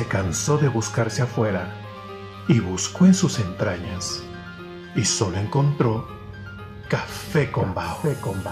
se cansó de buscarse afuera y buscó en sus entrañas y solo encontró café con bao. Café con.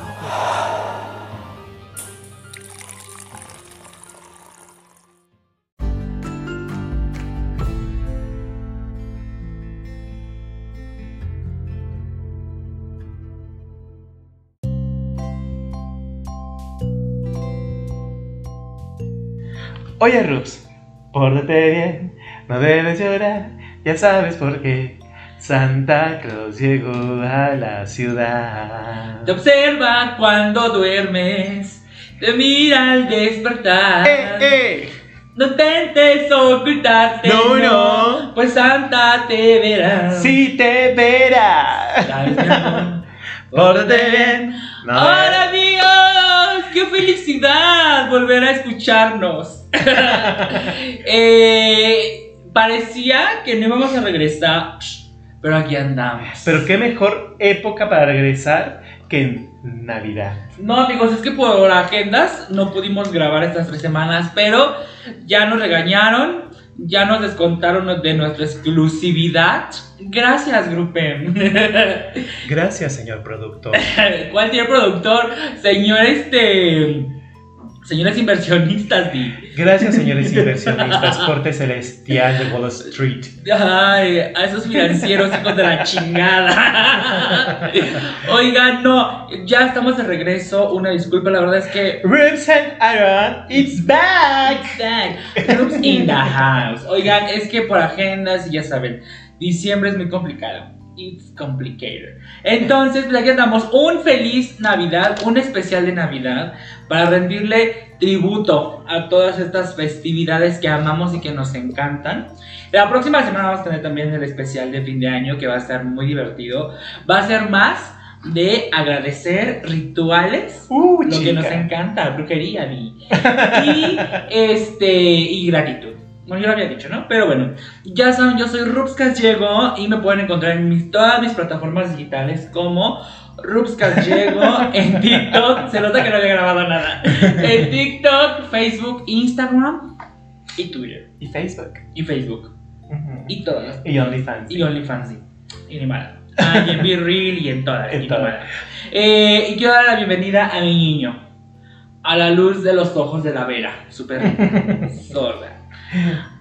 Oye, Rups, pórtate bien, no debes llorar, ya sabes por qué. Santa Claus llegó a la ciudad. Te observa cuando duermes, te mira al despertar. ¡Eh, eh! No intentes ocultarte. No, no. Pues Santa te verá. ¡Sí te verá! Pórtate bien. no ¡Hola amigos! ¡Qué felicidad volver a escucharnos! Eh, parecía que no íbamos a regresar, pero aquí andamos. Pero qué mejor época para regresar que en Navidad. No, amigos, es que por agendas no pudimos grabar estas tres semanas, pero ya nos regañaron, ya nos descontaron de nuestra exclusividad. Gracias, Grupen. Gracias, señor productor. ¿Cuál tiene productor? Señor, este. Señores inversionistas, di. Gracias, señores inversionistas, corte celestial de Wall Street. Ay, a esos financieros hijos de la chingada. Oigan, no, ya estamos de regreso. Una disculpa, la verdad es que. Rubes and Aaron, it's back. Groups in the house. Oigan, es que por agendas, y ya saben, diciembre es muy complicado. It's complicated. Entonces, pues aquí andamos. Un feliz Navidad, un especial de Navidad para rendirle tributo a todas estas festividades que amamos y que nos encantan. La próxima semana vamos a tener también el especial de fin de año que va a estar muy divertido. Va a ser más de agradecer rituales, Uh, lo que chica. nos encanta, brujería Di. y este y gratitud. Bueno, yo lo había dicho, ¿no? Pero bueno, ya saben, yo soy Rubs Gallego y me pueden encontrar en mis, todas mis plataformas digitales como Rubs Gallego en TikTok. Se nota que no había grabado nada. En TikTok, Facebook, Instagram y Twitter. Y Facebook. Y Facebook. Y todas. Y OnlyFans. Y OnlyFans. Y ni mala. Ah, y en Be Real y en todas. En y todas. Eh, y quiero dar la bienvenida a mi niño. A la luz de los ojos de la Vera. Súper sorda.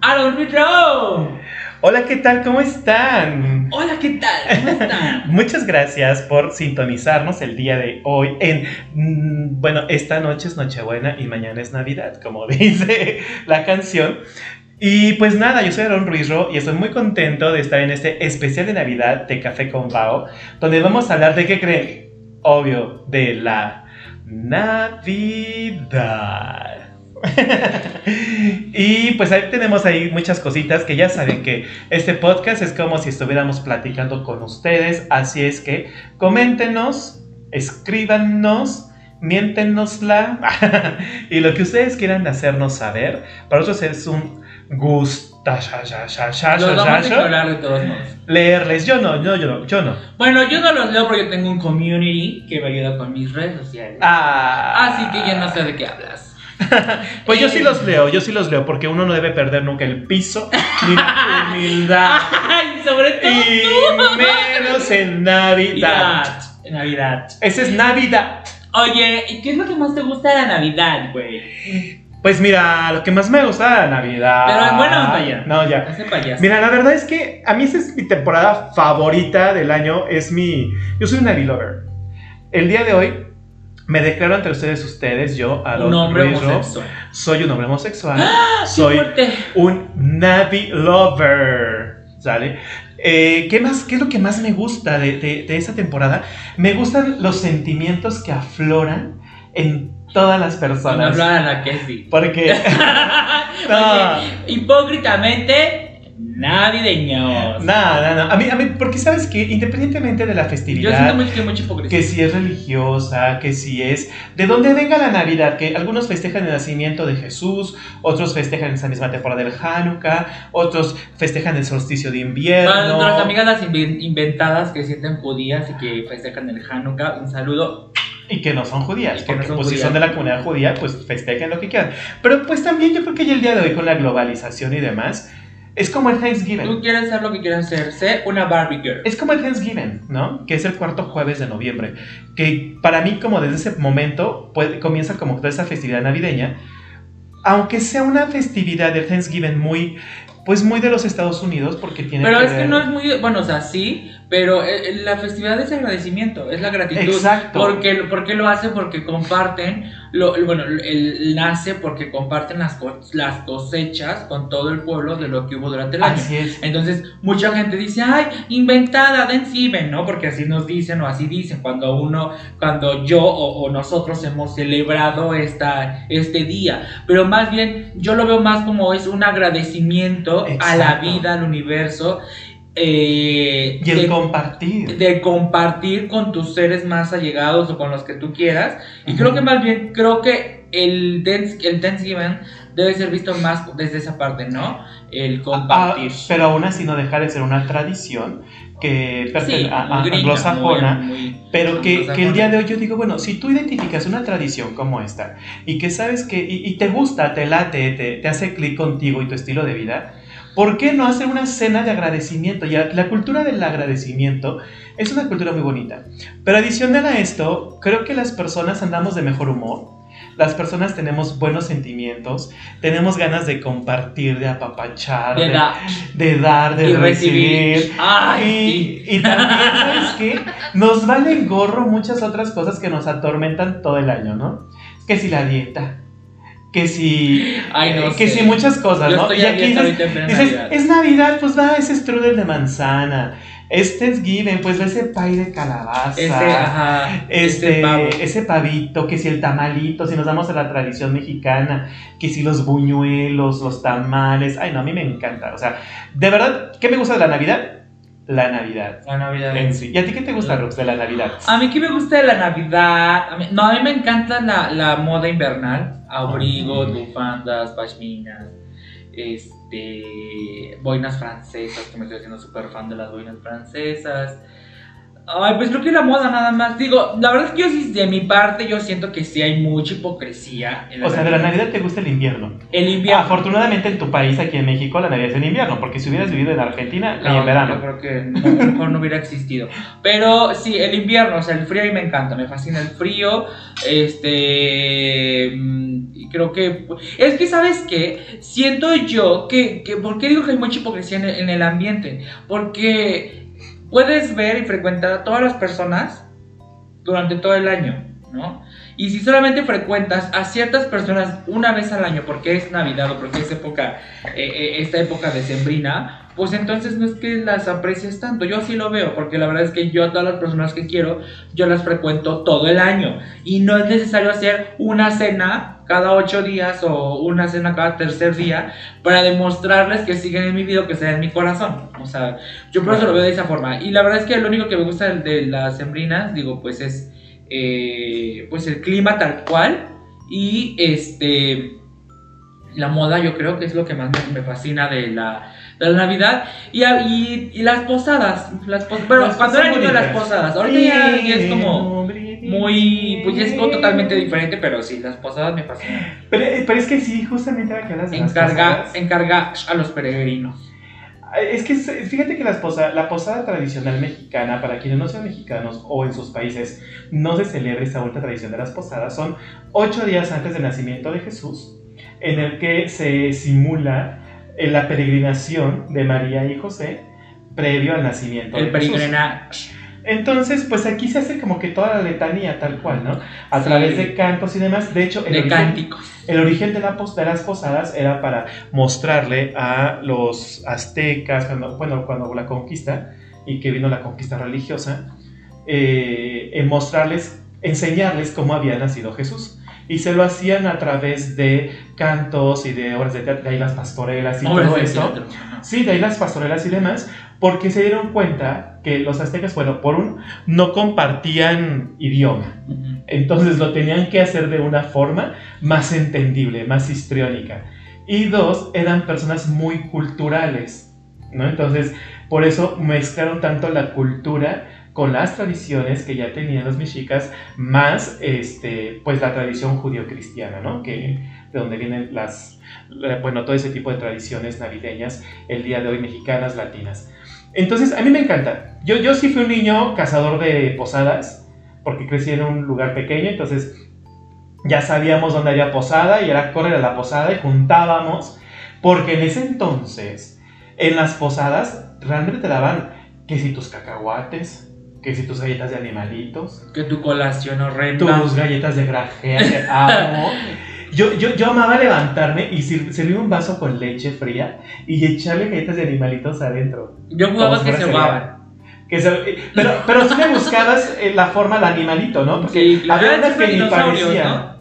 ¡Aaron! Hola, ¿qué tal? ¿Cómo están? Hola, ¿qué tal? ¿Cómo están? Muchas gracias por sintonizarnos el día de hoy en, mm, bueno, esta noche es Nochebuena y mañana es Navidad, como dice la canción. Y pues nada, yo soy Aaron Ruizro y estoy muy contento de estar en este especial de Navidad de Café con Bao, donde vamos a hablar de qué creen, obvio, de la Navidad. y pues ahí tenemos ahí muchas cositas que ya saben que este podcast es como si estuviéramos platicando con ustedes, así es que coméntenos, escríbanos, miéntenosla y lo que ustedes quieran hacernos saber, para nosotros es un gusto de todos modos. leerles. Yo no, yo, yo no, yo no. Bueno, yo no los leo porque tengo un community que me ayuda con mis redes sociales. Ah, Así que ya no sé de qué hablas. Pues yo sí los leo, yo sí los leo, porque uno no debe perder nunca el piso, ni la humildad, ¡Ay! Sobre todo y tú. menos en Navidad. Navidad. Navidad. Ese es Navidad. Oye, ¿y qué es lo que más te gusta de la Navidad, güey? Pues mira, lo que más me gusta de la Navidad. Pero en buena onda ya. No, ya. Payaso. Mira, la verdad es que a mí esa es mi temporada favorita del año. Es mi. Yo soy un Navi lover. El día de hoy me declaro ante ustedes, ustedes, yo, Aaron un hombre Ruizro, homosexual. soy un hombre homosexual. ¡Ah! ¡Qué soy un Navi lover. ¿Sale? Eh, ¿qué, más, ¿Qué es lo que más me gusta de, de, de esa temporada? Me gustan los sentimientos que afloran en todas las No personas. hablaran a que sí. Porque. No. Oye, hipócritamente navideños. Nada, nada. A mí, a mí, porque sabes que independientemente de la Yo festividad. siento mucho, que mucha hipocresía. que si es religiosa, que si es de dónde venga la Navidad, que algunos festejan el nacimiento de Jesús, otros festejan esa misma temporada del Hanukkah, otros festejan el solsticio de invierno. Para nuestras amigas las inven- inventadas que sienten judías y que festejan el Hanukkah, un saludo. y que no son judías, Y que no porque son pues si judías. son de la comunidad judía, pues festejen lo que quieran. Pero pues también yo creo que ya el día de hoy con la globalización y demás, es como el Thanksgiving. Tú quieres hacer lo que quieras hacer. Sé una Barbie girl. Es como el Thanksgiving, ¿no? Que es el cuarto jueves de noviembre. Que para mí, como desde ese momento, puede- comienza como toda esa festividad navideña. Aunque sea una festividad del Thanksgiving muy, pues muy de los Estados Unidos, porque tiene Pero que es que ver- no es muy. Bueno, o sea, sí, pero eh, eh, la festividad es agradecimiento, es la gratitud. Exacto. Porque, ¿Por qué lo hace? Porque comparten. Lo, bueno, él nace porque comparten las, las cosechas con todo el pueblo de lo que hubo durante el año. Así es. Entonces, mucha gente dice, ay, inventada, Thanksgiving, ¿no? Porque así nos dicen o así dicen cuando uno, cuando yo o, o nosotros hemos celebrado esta, este día. Pero más bien, yo lo veo más como es un agradecimiento a la vida, al universo. Eh, Y el de- compartir. de compartir con tus seres más allegados o con los que tú quieras. Y Ujú. creo que más bien, creo que el, Thanks- el Thanksgiving debe ser visto más desde esa parte, ¿no? El compartir. Ah, pero aún así no deja de ser una tradición que pertenece Sí, a, a- anglosajona. muy- muy Pero que, que el anglosajona. día de hoy yo digo, bueno, si tú identificas una tradición como esta y que sabes que, y, y te gusta, te late, te, te hace clic contigo y tu estilo de vida, ¿por qué no hacer una cena de agradecimiento? Y la, cultura del agradecimiento es una cultura muy bonita. Pero adicional a esto, creo que las personas andamos de mejor humor. Las personas tenemos buenos sentimientos, tenemos ganas de compartir, de apapachar, De dar de dar, de y recibir. recibir. Ay, sí. Y, también, ¿sabes qué? Nos valen gorro muchas otras cosas que nos atormentan todo el año, ¿no? Que si la dieta, que si. Ay, no que sé. si muchas cosas, Yo ¿no? estoy Y aquí dices, Navidad. es Navidad, pues va ese strudel de manzana. Es Thanksgiving, pues va ese pay de calabaza. Ese, ajá, Este, pavo. ese pavito, que si el tamalito, si nos damos a la tradición mexicana, que si los buñuelos, los tamales, ay no, a mí me encanta, o sea, de verdad, ¿qué me gusta de la Navidad? La Navidad La Navidad. en sí. ¿Y a ti qué te gusta, Rux, de la Navidad? A mí que me gusta de la Navidad. a mí- no, a mí me encanta la, la moda invernal. Abrigos, bufandas, pashminas, este, boinas francesas, que me estoy haciendo súper fan de las boinas francesas. Ay, pues creo que la moda nada más. Digo, la verdad es que yo sí, de mi parte, yo siento que sí hay mucha hipocresía en la O sea, de la Navidad te gusta el invierno. El invierno. Afortunadamente en tu país, aquí en México, la Navidad es en invierno, porque si hubieras vivido en Argentina, No, en Yo verano. creo que no, mejor no hubiera existido. Pero sí, el invierno, o sea, el frío a mí me encanta, me fascina el frío. Este. mm, Creo que. Es que, ¿sabes qué? Siento yo que. que ¿Por qué digo que hay mucha hipocresía en el, en el ambiente? Porque puedes ver y frecuentar a todas las personas durante todo el año, ¿no? Y si solamente frecuentas a ciertas personas una vez al año porque es Navidad o porque es época, eh, eh, esta época decembrina, pues entonces no es que las aprecies tanto. Yo así lo veo, porque la verdad es que yo a todas las personas que quiero, yo las frecuento todo el año. Y no es necesario hacer una cena cada ocho días o una cena cada tercer día para demostrarles que siguen en mi vida que están en mi corazón. O sea, yo por eso lo veo de esa forma. Y la verdad es que lo único que me gusta de las sembrinas, digo, pues es eh, pues el clima tal cual. Y este la moda yo creo que es lo que más me, me fascina de la, de la Navidad. Y, y, y las posadas, las pos- bueno, Las cuando era niño las posadas, ahorita ya, ya es como muy, pues ya es como totalmente diferente, pero sí, las posadas me fascinan. Pero, pero es que sí, justamente ahora que hablas de las Encarga, posadas, encarga a los peregrinos. Es que fíjate que las posa- la posada tradicional mexicana, para quienes no sean mexicanos o en sus países no se celebra esta última tradición de las posadas, son ocho días antes del nacimiento de Jesús, en el que se simula eh, la peregrinación de María y José previo al nacimiento El de Jesús. Entonces, pues aquí se hace como que toda la letanía tal cual, ¿no? A Sí. través de cantos y demás. De hecho, el de origen- cánticos. el origen de, la pos- de las posadas era para mostrarle a los aztecas, cuando, bueno, cuando la conquista y que vino la conquista religiosa, eh, en mostrarles, enseñarles cómo había nacido Jesús. Y se lo hacían a través de cantos y de obras de teatro, de ahí las pastorelas y Obras todo teatro, ajá. Sí, de ahí las pastorelas y demás, porque se dieron cuenta que los aztecas, bueno, por un, no compartían idioma. Entonces lo tenían que hacer de una forma más entendible, más histriónica. Y dos, eran personas muy culturales, ¿no? Entonces, por eso mezclaron tanto la cultura con las tradiciones que ya tenían los mexicas, más este, pues la tradición judío-cristiana, ¿no? Que, de donde vienen las, eh, bueno, todo ese tipo de tradiciones navideñas, el día de hoy mexicanas, latinas. Entonces, a mí me encanta. Yo, yo sí fui un niño cazador de posadas, porque crecí en un lugar pequeño, entonces ya sabíamos dónde había posada y era correr a la posada y juntábamos, porque en ese entonces, en las posadas, realmente te daban que si tus cacahuates, que si tus galletas de animalitos, Que tu colación horrenda. tus galletas de grajea que amo. Yo, yo, yo amaba levantarme y sir- servir un vaso con leche fría y echarle galletas de animalitos adentro. Yo jugaba que se ahogaban. Que se- pero, pero sí me buscabas eh, la forma del animalito, ¿no? Porque Sí, había unas que ni parecían.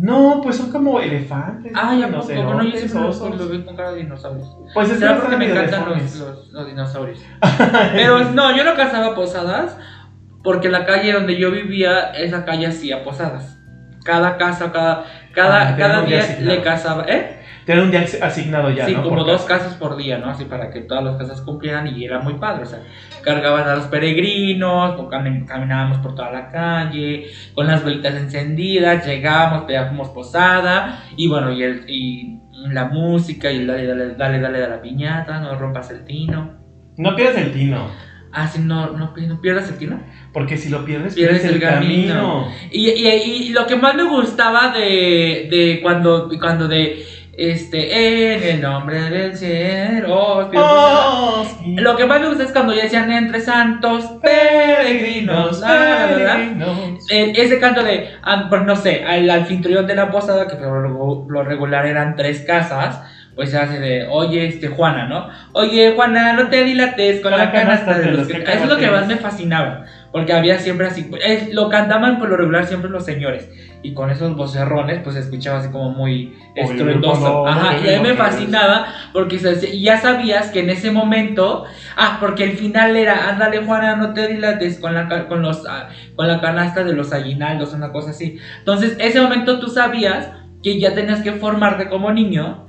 ¿no? pues son como elefantes. Ah, ya poco. rinocerontes, Bueno, yo siempre osos. lo, lo vi con cara de dinosaurios. Pues es porque me encantan los, los, los dinosaurios. Pero no, yo no cazaba posadas porque la calle donde yo vivía, esa calle hacía posadas. Cada casa, cada, cada, Ah, cada día le cazaba, ¿eh? Tienen un día asignado ya, sí, ¿no? como Por dos casa. casas por día, ¿no? Así para que todas las casas cumplieran y era muy padre. O sea, cargaban a los peregrinos, caminábamos por toda la calle, con las velitas encendidas, llegábamos, pedíamos posada, y bueno, y, el, y la música, y dale, dale, dale, dale a la piñata, no rompas el tino. No pierdas el tino. Ah, sí, no, no, no pierdas el tino. Porque si lo pierdes, Pierdes pierdes, el el camino. camino. Y, y, y lo que más me gustaba de, de cuando, cuando de, este, en el nombre del cielo. Oh, sí. Lo que más me gusta es cuando ya decían entre santos peregrinos. peregrinos. Eh, ese canto de, ah, pues no sé, al anfitrión de la posada, que por lo regular eran tres casas, pues se hace de, oye, este, Juana, ¿no? Oye, Juana, no te dilates con la canasta de los que... Eso es lo que más me fascinaba, porque había siempre así, lo cantaban por lo regular siempre los señores, y con esos vocerrones, pues se escuchaba así como muy estruendoso. Ajá, y a mí me fascinaba, porque y ya sabías que en ese momento, ah, porque el final era, ándale Juana, no te dilates con la, con los, ah, con la canasta de los aguinaldos, una cosa así. Entonces, ese momento tú sabías que ya tenías que formarte como niño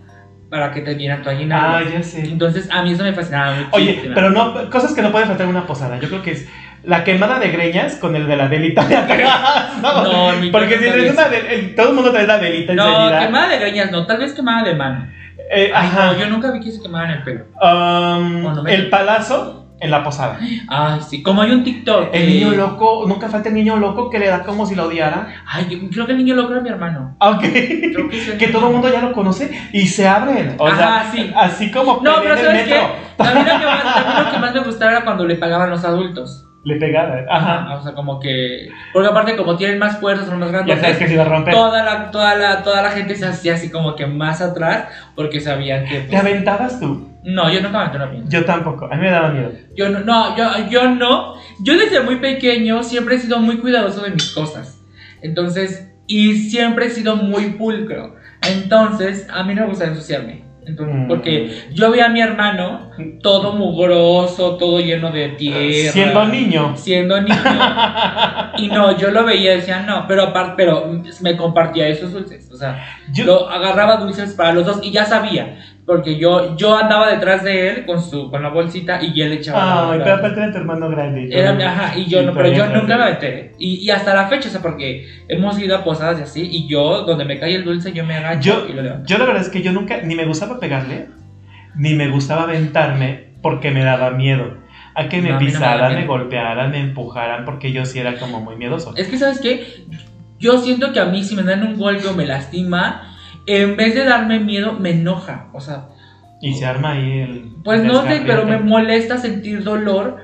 para que te dieran tu aguinaldo. Ah, ya sé. Entonces, a mí eso me fascinaba mucho. Oye, pero no, cosas que no pueden faltar en una posada. Yo creo que es la quemada de greñas con el de la velita de atrás. No, No, porque si no traes una de- todo el mundo trae la velita No, encendida. quemada de greñas no, tal vez quemada de mano. Eh, Ay, ajá. no, yo nunca vi que se quemaran el pelo. Um, no el palazo en la posada. Ay, sí, como hay un TikTok. El niño loco, nunca falta el niño loco que le da como si lo odiara. Ay, yo creo que el niño loco era mi hermano. Aunque Creo que, que todo el mundo ya lo conoce y se abren. O sea, Ajá, sí. así como No, pero ¿sabes qué? lo que más, también lo que más me gustaba era cuando le pagaban los adultos. Le pegaba. Ajá. O sea, como que. Porque aparte, como tienen más fuerza, son más Ya grandes. sabes que se iba a romper. Toda la, toda, la, toda la gente se hacía así como que más atrás porque sabían que. ¿Te pues, aventabas tú? no, yo nunca me aventé una piña. Yo tampoco. A mí me daba miedo. Yo no, no, yo, yo no. Yo desde muy pequeño siempre he sido muy cuidadoso de mis cosas. Entonces, y siempre he sido muy pulcro. Entonces, a mí no me gusta ensuciarme. Entonces, Mm. porque yo veía a mi hermano todo mugroso, todo lleno de tierra. Siendo niño. Siendo niño. y no, yo lo veía y decía, no, pero pero me compartía esos dulces. Sea, Yo, yo agarraba dulces para los dos y ya sabía. Porque yo, yo andaba detrás de él con su con la bolsita y él echaba Ay, pero aparte era tu hermano grande. Era, ajá, y yo no, pero yo nunca me aventé. Y, y hasta la fecha, o sea, porque hemos ido a posadas y así, y yo, donde me cae el dulce, yo me agacho Yo, y lo levanto. yo la verdad es que yo nunca, ni me gustaba pegarle, ni me gustaba aventarme porque me daba miedo. A que me No, no pisaran, me, golpearan, me empujaran, porque yo sí era como muy miedoso. Es que, ¿sabes qué? Yo siento que a mí, si me dan un golpe o me lastima, en vez de darme miedo, me enoja. O sea, Y se arma ahí el. pues no sé, pero me molesta sentir dolor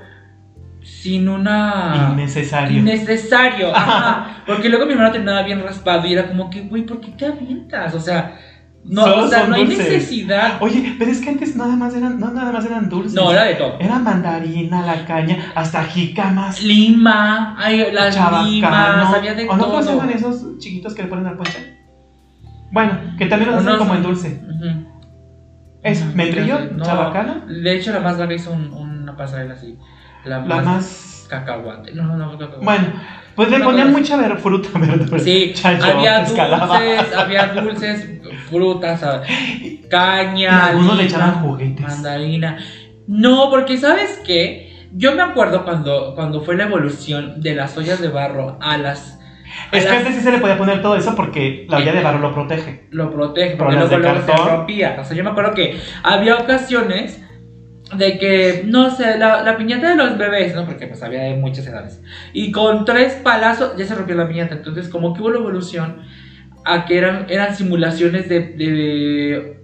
sin una. Innecesario. Innecesario, ajá. Porque luego mi hermano terminaba bien raspado y era como que, güey, ¿por qué te avientas? O sea, no, o sea, son no hay necesidad. Oye, pero es que antes nada más eran, no nada más eran dulces. No, era de todo. Era mandarina, la caña, hasta jicamas. Lima, hay las chabacano. limas, había de ¿O no todo. cómo se llaman esos chiquitos que le ponen al ponche? Bueno, que también los hacen como en dulce. Ujú. ¿Es Ujú, membrillo? no, ¿Chabacano? De hecho, la más grande hizo un- una pasarela así. La, La más, más. cacahuate. No, no, no, cacahuate. Bueno, pues le ponían mucha ver- fruta, verdura. Sí, había dulces, había dulces, frutas, caña, algunos le lima, echaban juguetes. mandarina. No, porque ¿sabes qué? Yo me acuerdo cuando, cuando fue la evolución de las ollas de barro a las. a Es que antes sí se le podía poner todo eso porque la olla de barro lo protege. lo protege, porque luego, de luego se cartón. rompía. O sea, yo me acuerdo que había ocasiones de que, no sé, la, la piñata de los bebés, ¿no? Porque pues había de muchas edades. Y con tres palazos ya se rompió la piñata. Entonces, como que hubo la evolución a que eran, eran simulaciones de... de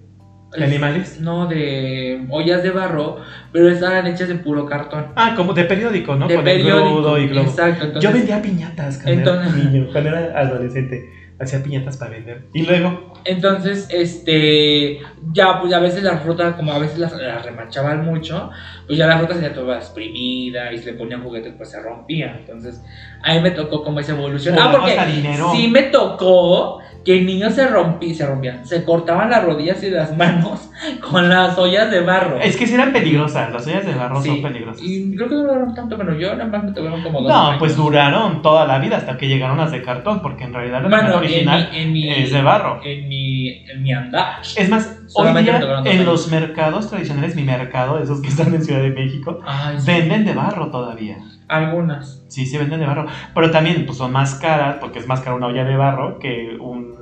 ¿De animales? No, de ollas de barro, pero estaban hechas de puro cartón. Ah, como de periódico, ¿no? de Con el periódico. grudo y globo. Exacto. Entonces, Yo vendía piñatas cuando Entonces- era niño, cuando era adolescente. Hacía piñatas para vender. Y luego, Entonces, este, ya, pues a veces la fruta, como a veces las, las remachaban mucho, pues ya la fruta se toda exprimida y si le ponían juguetes, pues se rompía. Entonces, a mí me tocó como esa evolución. Ah, porque a dinero. sí me tocó que el niño se rompía, se rompían, se cortaban las rodillas y las manos con las ollas de barro. es que sí eran peligrosas. Las ollas de barro Sí, son peligrosas. Y creo que no duraron tanto, pero yo nada más me tocaron como dos No, años. pues duraron toda la vida hasta que llegaron las de cartón, porque en realidad la Bueno, original en mi, en mi, es de barro. En mi, en mi andar. Es más, hoy día en los mercados tradicionales, mi mercado, esos que están en Ciudad de México, Ay, sí. venden de barro todavía. Algunas. Sí, sí venden de barro. Pero también pues, son más caras, porque es más cara una olla de barro que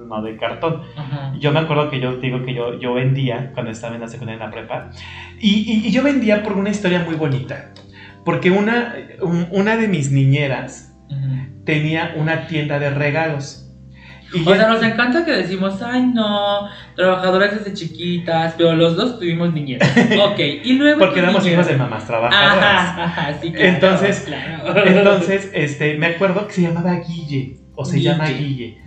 una de cartón. Ajá. Yo me acuerdo que yo digo que yo, yo vendía cuando estaba en la secundaria en la prepa. Y, y- y yo vendía por una historia muy bonita. Porque una, un- una de mis niñeras Ujú. tenía una tienda de regalos. Y O ya- sea, nos encanta que decimos, ay no, trabajadoras desde chiquitas, pero los dos tuvimos niñez. Ok, y luego. porque éramos hijos de mamás trabajadoras. Ajá, ajá, sí, claro. Entonces- claro. Entonces, este, me acuerdo que se llamaba Guille, o se Guille. llama Guille.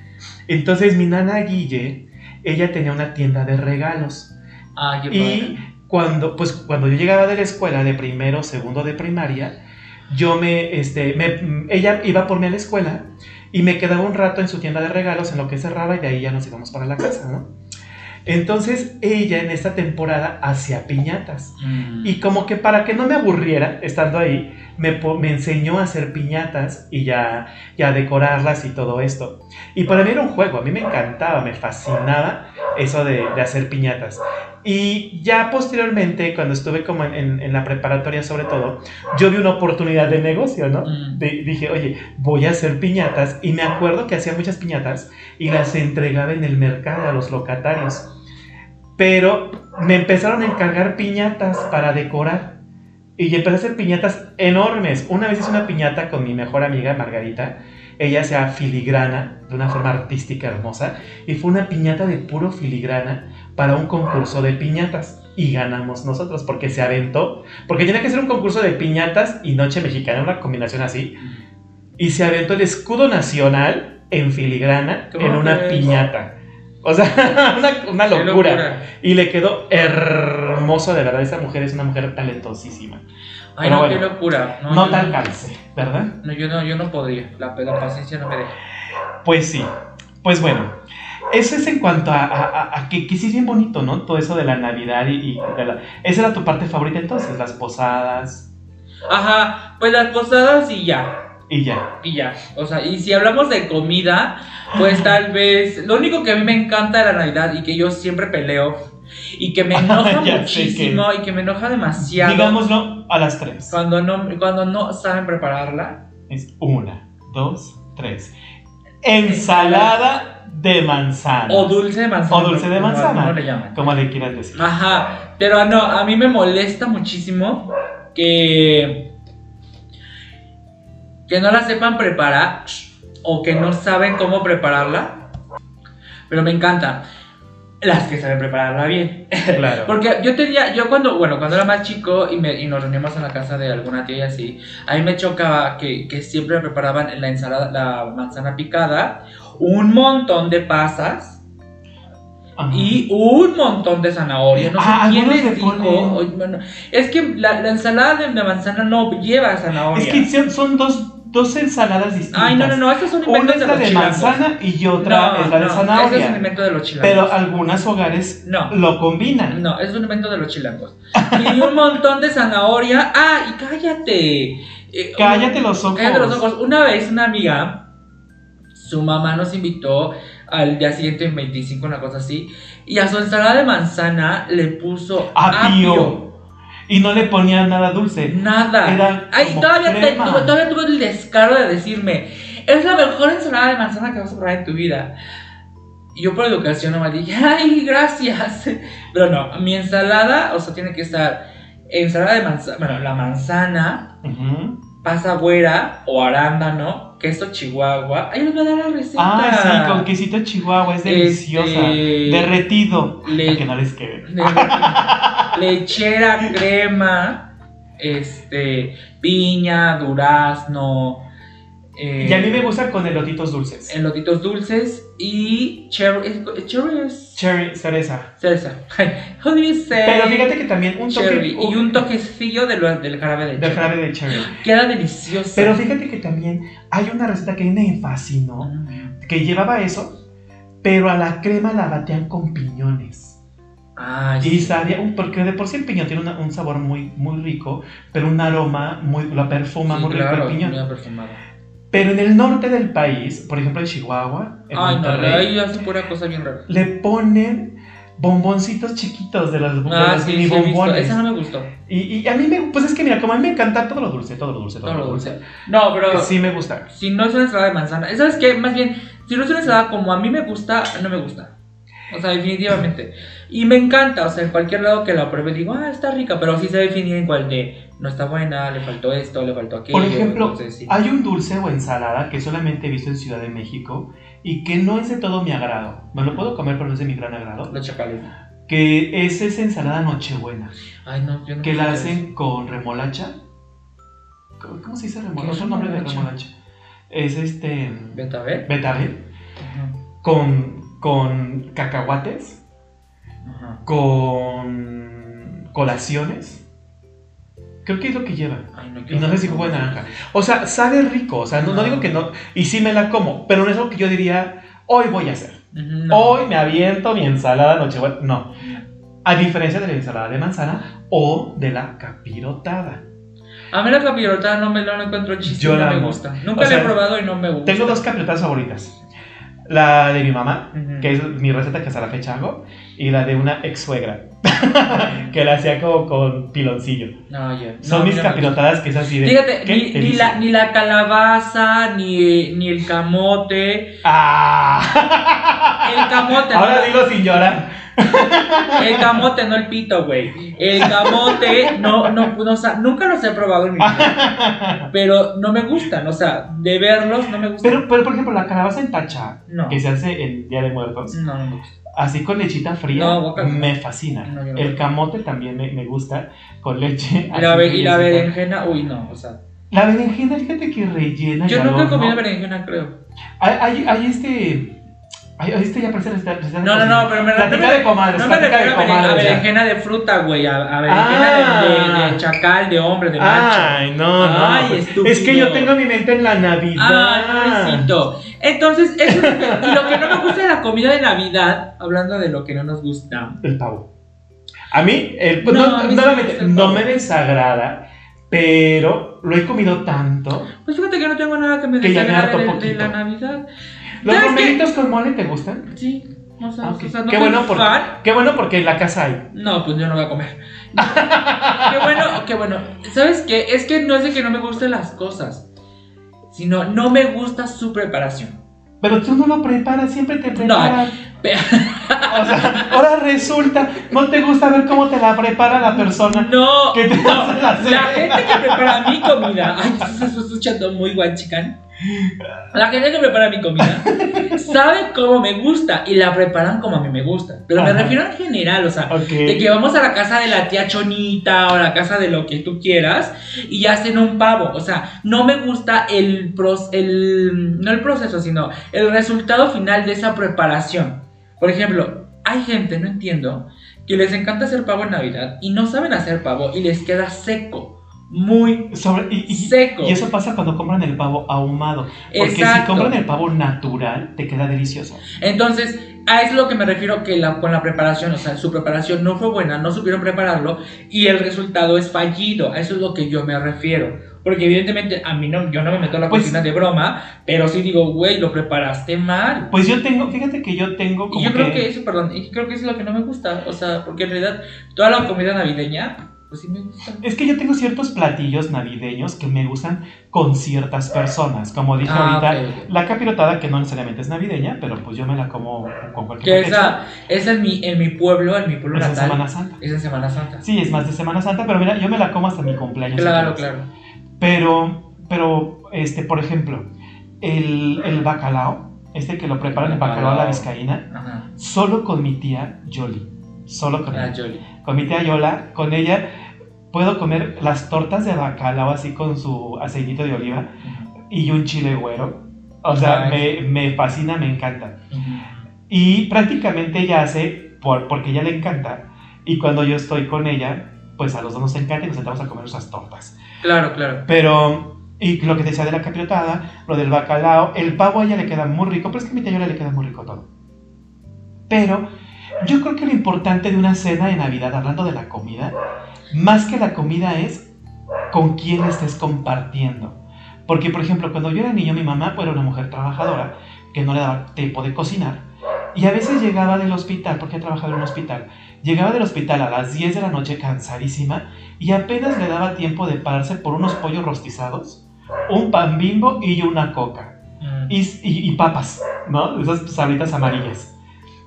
Entonces, mi nana Guille, ella tenía una tienda de regalos. Ay, qué Y cuando, pues, cuando yo llegaba de la escuela, de primero, segundo de primaria, yo me, este, me, ella iba por mí a la escuela y me quedaba un rato en su tienda de regalos en lo que cerraba y de ahí ya nos íbamos para la casa, ¿no? Entonces, ella en esta temporada hacía piñatas. Mm. Y como que para que no me aburriera estando ahí, me, me enseñó a hacer piñatas y ya, ya decorarlas y todo esto. Y para mí era un juego, a mí me encantaba, me fascinaba eso de, de hacer piñatas. Y ya posteriormente, cuando estuve como en, en- en la preparatoria sobre todo, yo vi una oportunidad de negocio, ¿no? Mm. De- dije, oye, voy a hacer piñatas. Y me acuerdo que hacía muchas piñatas y las entregaba en el mercado a los locatarios. Pero me empezaron a encargar piñatas para decorar. Y empecé a hacer piñatas enormes. Una vez hice una piñata con mi mejor amiga Margarita. Ella hacía filigrana de una forma artística hermosa. Y fue una piñata de puro filigrana para un concurso de piñatas. Y ganamos nosotros porque se aventó. Porque tenía que ser un concurso de piñatas y noche mexicana, una combinación así. Y se aventó el escudo nacional en filigrana ¿Cómo en una piñata. O sea, una, una Qué locura. Y le quedó hermoso, de verdad. Esa mujer es una mujer talentosísima. Ay, Pero no, bueno, qué locura. No, No te alcance, ¿verdad? No, yo no, yo no podría. La, la paciencia no me deja. Pues sí. Pues bueno. Eso es en cuanto a, a- a- a que, que sí es bien bonito, ¿no? Todo eso de la Navidad y, y de la- Esa era tu parte favorita entonces, las posadas Ajá, pues las posadas y ya. y ya. Y ya. O sea, y si hablamos de comida, pues tal vez. Lo único que a mí me encanta de la Navidad y que yo siempre peleo y que me enoja muchísimo y que me enoja demasiado. Digámoslo a las tres. Cuando no, cuando no saben prepararla. Es una, dos, tres. Ensalada de manzana. O dulce de manzana. O dulce de manzana. algunos le llaman. Como le quieras decir. Ajá, pero no, a mí me molesta muchísimo que que no la sepan preparar o que no saben cómo prepararla. Pero me encanta las que saben prepararla bien. Claro. Porque yo tenía, yo cuando, bueno, cuando era más chico y, me- y nos reuníamos en la casa de alguna tía y así, a mí me chocaba que, que siempre preparaban la ensalada, la manzana picada, un montón de pasas Ajá. y un montón de zanahoria. No sé Ah, quién algunos les le dijo. es que la, la ensalada de manzana no lleva zanahoria. Es que son- son dos, dos ensaladas distintas. Ay, no, no, no, estos son Una inventos es de la los de chilangos. manzana y otra No, es la de no, zanahoria. Es un invento de los chilangos. Pero algunos hogares No. lo combinan. No, es un invento de los chilangos. Y un montón de zanahoria. Ah, y cállate. Eh, Cállate los ojos. Cállate los ojos. Una vez una amiga, su mamá nos invitó al día siguiente en 25, una cosa así, y a su ensalada de manzana le puso Apio. Y no le ponían nada dulce. Nada. Era Ay, todavía, te- todavía tuve el descaro de decirme, es la mejor ensalada de manzana que vas a probar en tu vida. Y yo por educación nomás dije, ay, gracias. Pero no, mi ensalada, o sea, tiene que estar ensalada de manzana, bueno, la manzana. Pasa güera o arándano, queso chihuahua. Ay, les voy a dar la receta. Ah, sí, con quesito chihuahua, es deliciosa. Este, Derretido. le- que no les quede. Le- lechera, crema, este, piña, durazno, eh, Y a mí me gusta con elotitos dulces. elotitos dulces y cherry, cherry es Cherry, cereza. cereza. How do you say? Pero fíjate que también un toque. cherry y un toquecillo de lo- del jarabe de cherry. jarabe de cherry. Queda delicioso. Pero fíjate que también hay una receta que me fascinó, Mm. que llevaba eso, pero a la crema la batean con piñones. Ay, Y sí. sabía, un- porque de por sí el piñón tiene una- un sabor muy, muy rico, pero un aroma muy, lo perfuma Sí, muy rico el piñón. Pero en el norte del país, por ejemplo en Chihuahua, en Ay, no, Monterrey, ahí hace pura cosa bien rara. le ponen bomboncitos chiquitos de de Ah, los sí, mini bombones. Esa no me gustó. Y, y a mí me, pues es que mira, como a mí me encanta todo lo dulce, todo lo dulce, todo, Todo lo lo dulce. dulce. No, pero Sí me gusta. si no es una ensalada de manzana, ¿sabes qué? Más bien, si no es una ensalada como a mí me gusta, no me gusta. O sea, definitivamente. Y me encanta, o sea, en cualquier lado que la pruebe digo, ah, está rica, pero sí se define en cual de, no está buena, le faltó esto, le faltó aquello. Por ejemplo, entonces, sí. hay un dulce o ensalada que solamente he visto en Ciudad de México y que no es de todo mi agrado. Me lo puedo comer, pero no es de mi gran agrado. Los chacales. Que es esa ensalada nochebuena. Ay, no, yo no Que la hacen con remolacha. ¿Cómo se dice ¿Qué remolacha? es Otro nombre de remolacha? Es este. ¿Betabel? Betabel. Ajá. Con, con cacahuates. Ajá. Con colaciones. Creo que es lo que lleva. Ay, no, Y no sé si jugo de naranja. O sea, sabe rico. O sea, no, no digo que no. Y sí me la como. Pero no es algo que yo diría, hoy voy a hacer. No. Hoy me aviento mi ensalada nochebuena. No. A diferencia de la ensalada de manzana o de la capirotada. A mí la capirotada no me lo encuentro chiste, Yo no la me amo. gusta. Nunca O la sea, he probado y no me gusta. Tengo dos capirotadas favoritas. La de mi mamá, que es mi receta que hasta la fecha hago, y la de una ex suegra, que la hacía como con piloncillo. No, ya. Son No, mis mira, capirotadas que es así de. Fíjate, ¡qué ni, ni la, ni la calabaza, ni, ni el camote. ¡Ah! El camote, Ahora ¿no? digo sin llorar. El camote, no el pito, güey. El camote, no, no, no, o sea, nunca los he probado en mi vida. Pero no me gustan, o sea, de verlos no me gustan. Pero, pero, por ejemplo, la calabaza en tacha, No. que se hace el Día de Muertos, No, no me gusta. así con lechita fría, No, me fascina. No, el camote también me, me gusta, con leche. Y la, y la berenjena, uy, no, o sea. La berenjena, fíjate que rellena. Yo nunca he horno. comido berenjena, creo. Hay, hay, hay este. Hay, este ya parece de No, no, no, pero me no me- de comadres, No me refiero a, berenjena de fruta, güey. A, berenjena de- Ah. chacal, de hombre, de macho. Ay, no, no. Ay, estúpido. es que yo tengo mi mente en la Navidad. Ay, pobrecito. Entonces, eso es lo que, y lo que no me gusta de la comida de Navidad, hablando de lo que no nos gusta. El pavo. A mí, el, No, no, a mí nuevamente, me el no me desagrada, pero lo he comido tanto. Pues fíjate que no tengo nada que me me desagrade de, de la Navidad. ¿Los romeritos con mole te gustan? Sí, o sea, Ah, ok. o sea, no qué, bueno porque, qué bueno porque en la casa hay. No, pues yo no voy a comer. qué bueno, qué bueno. ¿Sabes qué? Es que no es de que no me gusten las cosas, sino no me gusta su preparación. Pero tú no lo preparas, siempre te No, preparas. pe- O sea, ahora resulta, no te gusta ver cómo te la prepara la persona. No, ¿Qué te no, la la gente que prepara mi comida, ay, se está escuchando muy guachican. La gente que prepara mi comida sabe cómo me gusta y la preparan como a mí me gusta. Pero me refiero en general, o sea, de que vamos a la casa de la tía Chonita o la casa de lo que tú quieras y hacen un pavo. O sea, no me gusta el, pros- el no el proceso, sino el resultado final de esa preparación. Por ejemplo, hay gente, no entiendo, que les encanta hacer pavo en Navidad y no saben hacer pavo y les queda seco. Muy Sobre- y, y- seco. y eso pasa cuando compran el pavo ahumado. Porque si Exacto. compran el pavo natural, te queda delicioso. Entonces, a eso es lo que me refiero que la, con la preparación, o sea, su preparación no fue buena, no supieron prepararlo y el resultado es fallido. A eso es lo que yo me refiero. Porque evidentemente a mí no, yo no me meto a la Pues- cocina de broma, pero sí digo, güey, lo preparaste mal. Pues yo tengo, fíjate que yo tengo como Y yo creo que eso, perdón, y creo que eso es lo que no me gusta. O sea, porque en realidad toda la comida navideña pues sí me. Es que yo tengo ciertos platillos navideños que me gustan con ciertas personas. Como dije Ah, ahorita, la capirotada, que no necesariamente es navideña, pero pues yo me la como con cualquier pretexto. esa, esa en mi, en mi pueblo, en mi pueblo Es en natal. Semana Santa. Es en Semana Santa. Sí, es más de Semana Santa, pero mira, yo me la como hasta mi cumpleaños. claro, claro. Pero, pero, este, por ejemplo, el, el bacalao, este que lo preparan, el bacalao a la vizcaína, Ajá. solo con mi tía Yoli. Solo con Ah, ella. Con mi tía Yola, con ella puedo comer las tortas de bacalao así con su aceitito de oliva y un chile güero. O sea, me, me fascina, me encanta. Y prácticamente ella hace, por, porque ella le encanta, y cuando yo estoy con ella, pues a los dos nos encanta y nos sentamos a comer nuestras tortas. Claro, claro. Pero, y lo que decía de la capirotada, lo del bacalao, el pavo a ella le queda muy rico, pero es que a mi tía Yola le queda muy rico todo. Pero yo creo que lo importante de una cena de Navidad, hablando de la comida, más que la comida es con quién estés compartiendo. Porque, por ejemplo, cuando yo era niño, mi mamá pues, era una mujer trabajadora que no le daba tiempo de cocinar. Y a veces llegaba del hospital, porque trabajaba en un hospital, llegaba del hospital a las 10 de la noche cansadísima y apenas le daba tiempo de pararse por unos pollos rostizados, un pan bimbo y una coca. Mm. Y, y- y papas, ¿no? Esas sabritas amarillas.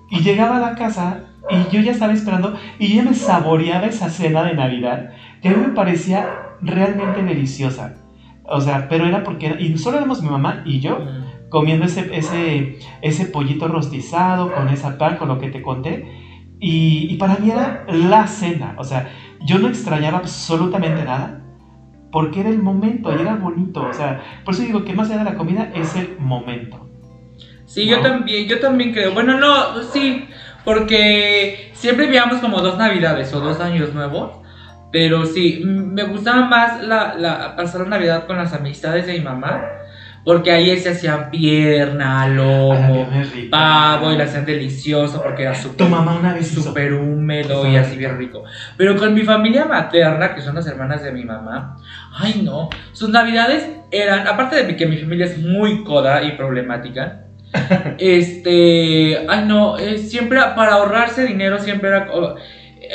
Y llegaba a la casa y yo ya estaba esperando y yo ya me saboreaba esa cena de Navidad que a mí me parecía realmente deliciosa. O sea, pero era porque, era- y solo éramos mi mamá y yo comiendo ese, ese, ese pollito rostizado con esa pan, con lo que te conté. Y, y para mí era la cena. O sea, yo no extrañaba absolutamente nada porque era el momento y era bonito. O sea, por eso digo que más allá de la comida es el momento. Sí, yo también, yo también creo. Bueno, no, sí, porque siempre veíamos como dos navidades o dos años nuevos. Pero sí, me gustaba más la, la, pasar la Navidad con las amistades de mi mamá. Porque ahí se hacían pierna, A la lomo, pavo y la hacían delicioso porque era súper súper húmedo y así bien rico. Pero con mi familia materna, que son las hermanas de mi mamá, ay no, sus navidades eran, aparte de que mi familia es muy coda y problemática, este, ay no, eh, siempre para ahorrarse dinero siempre era... oh,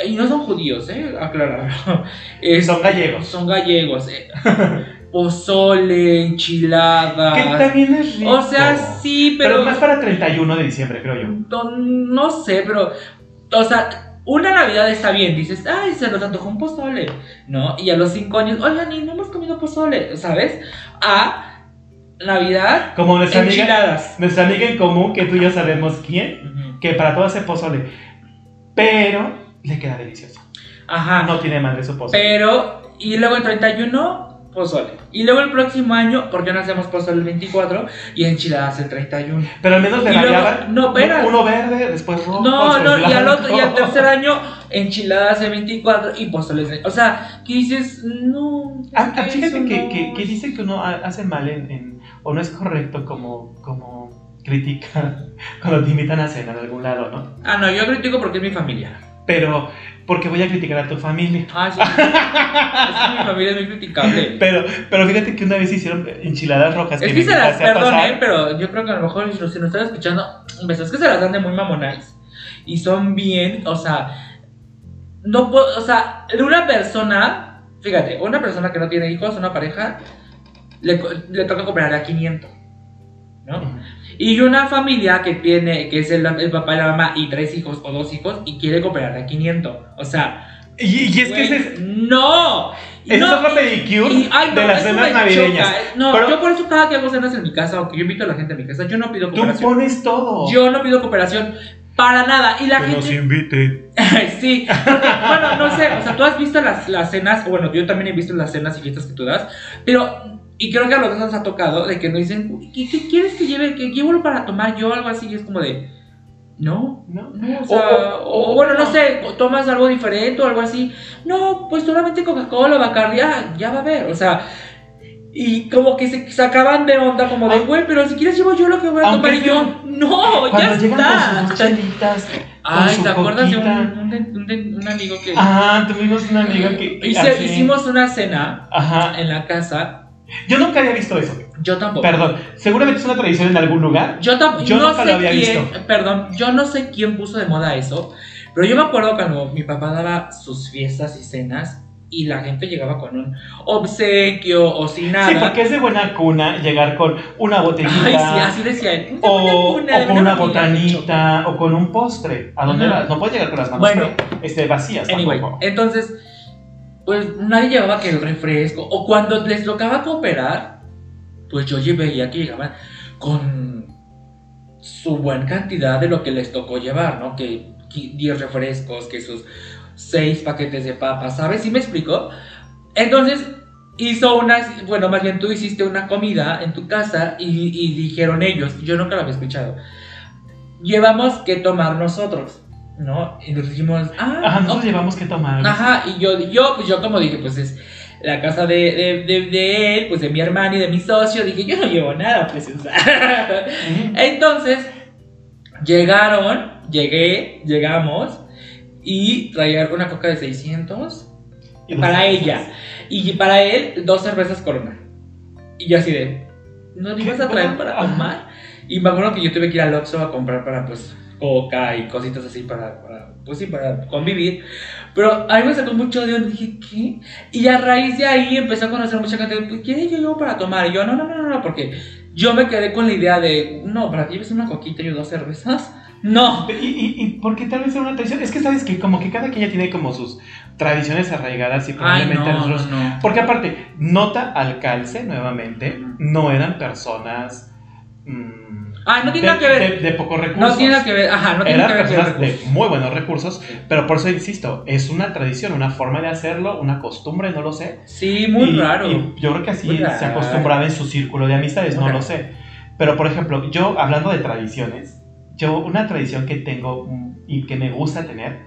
y no son judíos, eh, aclararlo. Es- Son gallegos. Son gallegos. eh. Pozole, enchiladas. Que también es rico. O sea, sí, Pero, pero más para 31 de diciembre, creo yo. no, no sé, pero. O sea, una Navidad está bien. Dices, ay, se nos antojó un pozole. ¿No? Y a los cinco años, oigan, ni no hemos comido pozole, ¿sabes? A Navidad, Como nuestra amiga, enchiladas. nuestra amiga en común, que tú y yo sabemos quién, Ujú. que para todo hace pozole. Pero le queda delicioso. Ajá. No tiene madre su pozole. Pero, y luego el 31, pozole. Y luego el próximo año, ¿por qué no hacemos pozole el 24 y enchiladas el 31? Pero al menos le variaban. no, espera. Uno verde, después rojo. No, no, y al, otro, y al tercer año, enchiladas de 24 y pozoles de... O sea, que dices, no. Ah, ah, fíjate que, no que, que dicen que uno ha- hace mal en, en- o no es correcto como, como critica cuando te invitan a cena en algún lado, ¿no? Ah, no, yo critico porque es mi familia. Pero, porque voy a criticar a tu familia. Ah, sí. es que mi familia es muy criticable. Pero, pero fíjate que una vez hicieron enchiladas rojas. Es que se las a. ¿eh? Pero yo creo que a lo mejor si nos están escuchando, es que se las dan de muy mamonais. Y son bien, o sea, no puedo, o sea, una persona, fíjate, una persona que no tiene hijos, una pareja, le, le toca comprar a 500, ¿no? Y una familia que tiene, que es el, el papá y la mamá y tres hijos o dos hijos y quiere comprar a 500. O sea, Y, y es que ese es, no. ese no, es otro pedicure y- ay, no, de las cenas navideñas. choca, eh. No, Pero- yo por eso cada que hago cenas en mi casa o que yo invito a la gente a mi casa, yo no pido Tú cooperación. pones todo. Yo no pido cooperación para nada. Y la que nos gente. invite. sí, porque, bueno, no sé, o sea, tú has visto las, las cenas, o bueno, yo también he visto las cenas y fiestas que tú das, pero. Y creo que a los dos nos ha tocado de que nos dicen, ¿qué, qué quieres que lleve? ¿Que llevo para tomar yo? Algo así, y es como de. No, ¿No? no, o sea, O- o- o, bueno, no sé, o tomas algo diferente o algo así. No, pues solamente Coca-Cola, Bacardi, ah, ya va a ver, o sea. Y como que se sacaban de onda, como de, Ay. güey, pero si quieres llevo yo lo que voy a tomar y yo, no, ya está. con sus chelitas. Ay, ¿te acuerdas de un, un, un un amigo que Ah, tuvimos una amiga que. Hice- hicimos una cena Ajá. en la casa? Yo nunca había visto eso. Yo tampoco. Perdón. Seguramente es una tradición en algún lugar. Yo tampoco. Yo no nunca sé lo había quién. visto. Perdón, yo no sé quién puso de moda eso. Pero yo me acuerdo cuando mi papá daba sus fiestas y cenas. y la gente llegaba con un obsequio o sin nada. Sí, porque es de buena cuna llegar con una botellita. Ay, sí, así decían. O, Una o con una botanita, o con un postre. ¿A dónde vas? No puedes llegar con las manos Bueno. este, vacías Anyway, tampoco. entonces, pues nadie llevaba que el refresco. O cuando les tocaba cooperar, pues yo veía que llegaban con su buena cantidad de lo que les tocó llevar, ¿no? Que qui- 10 refrescos, que sus 6 paquetes de papas, ¿sabes? ¿Sí me explico? Entonces hizo unas, bueno, más bien tú hiciste una comida en tu casa y, y dijeron ellos, yo nunca lo había escuchado, llevamos que tomar nosotros, ¿no? Y nos dijimos, ah, Ajá, nosotros ok. llevamos que tomar. Ajá, y yo, yo, pues yo como dije, pues es la casa de, de, de, de él, pues de mi hermano y de mi socio, dije, yo no llevo nada, pues. o sea. Entonces, llegaron, llegué, llegamos, y traía una coca de 600 Y para cervezas. ella, y para él, dos cervezas corona. Y yo así de, ¿no ibas a traer para tomar? Y me acuerdo que yo tuve que ir al Oxxo a comprar para, pues, coca y cositas así para, para, pues sí, para convivir. Pero a mí me sacó mucho de dije, ¿qué? Y a raíz de ahí empecé a conocer mucha gente, pues, ¿qué yo llevo para tomar? Y yo, no, no, no, no, no, porque yo me quedé con la idea de, no, para que lleves una coquita y dos cervezas. No. ¿Y, y, y por qué tal vez era una tradición? Es que sabes que como que cada quien ya tiene como sus tradiciones arraigadas y Ay, probablemente no, nosotros... no, no. Porque aparte, nota al calce nuevamente, no eran personas... mm, Ay, no tiene de, nada que ver. De, de pocos recursos. No tiene nada que ver, ajá, no tiene Eran que ver personas de muy buenos recursos, pero por eso insisto, es una tradición, una forma de hacerlo, una costumbre, no lo sé. Sí, muy Y- raro. y yo creo que así se acostumbraba en su círculo de amistades, no lo sé. Pero por ejemplo, yo hablando de tradiciones, yo una tradición que tengo mm, y que me gusta tener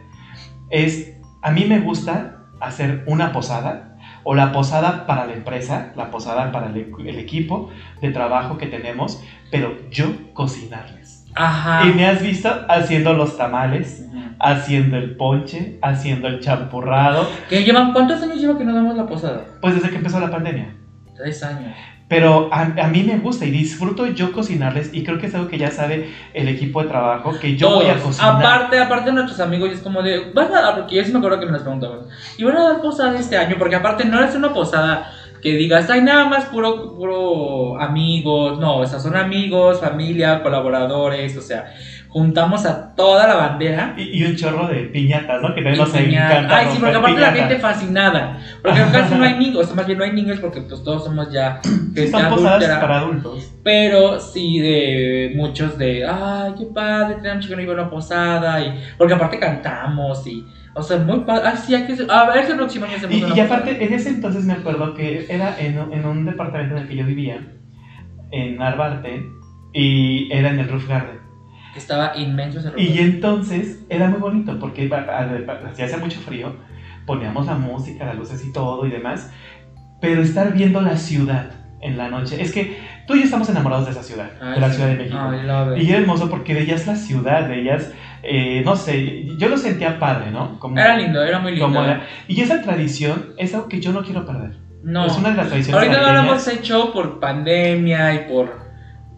es, a mí me gusta hacer una posada o la posada para la empresa, la posada para el, el equipo de trabajo que tenemos, pero yo cocinarles. Ajá. Y me has visto haciendo los tamales, Ujú. haciendo el ponche, haciendo el champurrado, ¿Qué llevan? ¿Cuántos años lleva que no damos la posada? pues desde que empezó la pandemia. Tres años. Pero a, a mí me gusta y disfruto yo cocinarles y creo que es algo que ya sabe el equipo de trabajo, que yo voy a cocinar. Aparte, aparte de nuestros amigos, es como de, van a dar, porque yo sí me acuerdo que me las preguntaban, y van a dar posada este año, porque aparte no es una posada que digas, hay nada más puro, puro amigos, no, o sea, son amigos, familia, colaboradores, o sea, juntamos a toda la bandera. Y, y un chorro de piñatas, ¿no? Que también nos encanta. Ay, sí, porque aparte la gente fascinada. Porque casi no hay niños, o sea, más bien no hay niños porque pues todos somos ya Sí, son para adultos. Pero sí de muchos de, ay, qué padre, tenemos que no iba a una posada. Y, porque aparte cantamos y, o sea, muy padre. Sí, hay que, a ver si el próximo año hacemos Y, una y posada. aparte, en ese entonces me acuerdo que era en, un- en un departamento en el que yo vivía, en Narvarte, y era en el Roof Garden. Estaba inmenso ese Y entonces era muy bonito porque hacía mucho frío, poníamos la música, las luces y todo y demás, pero estar viendo la ciudad en la noche, es que tú y yo estamos enamorados de esa ciudad, Ay, de la sí. Ciudad de México. Ay, it. Y era hermoso porque veías la ciudad, veías, eh, no sé, yo lo sentía padre, ¿no? Como, Era lindo, era muy lindo. como y esa tradición es algo que yo no quiero perder. No. Es una de las tradiciones Ahorita no lo hemos hecho por pandemia y por.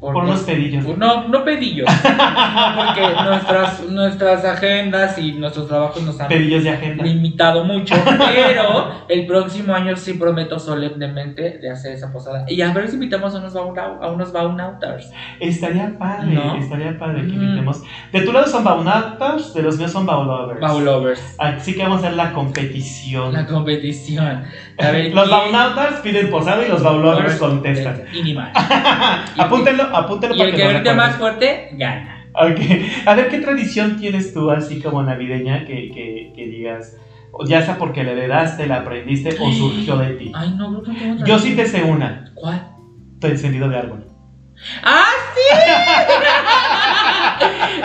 Por unos pedillos. por- no, no pedillos. porque nuestras, nuestras agendas y nuestros trabajos nos han Pedillos de agenda. limitado mucho, pero el próximo año sí prometo solemnemente de hacer esa posada. Y a ver si invitamos a unos, a unos baunauters. Estaría padre, ¿No? estaría padre que Ujú. invitemos. De tu lado son baunatas, de los míos son baulovers. Baulovers. Así que vamos a hacer la competición. La competición. A ver, los ¿quién- baunatas piden posada y los baulovers contestan. Y ni más. apúntenlo, apúntenlo Y para el que grite más fuerte, gana. Ok. A ver, ¿qué tradición tienes tú así como navideña que, que, que digas, ya sea porque la heredaste, la aprendiste o surgió de ti? Ay, no, creo que tengo. Yo sí te sé una, ¿Cuál? tu encendido de árbol. ¡Ah, sí!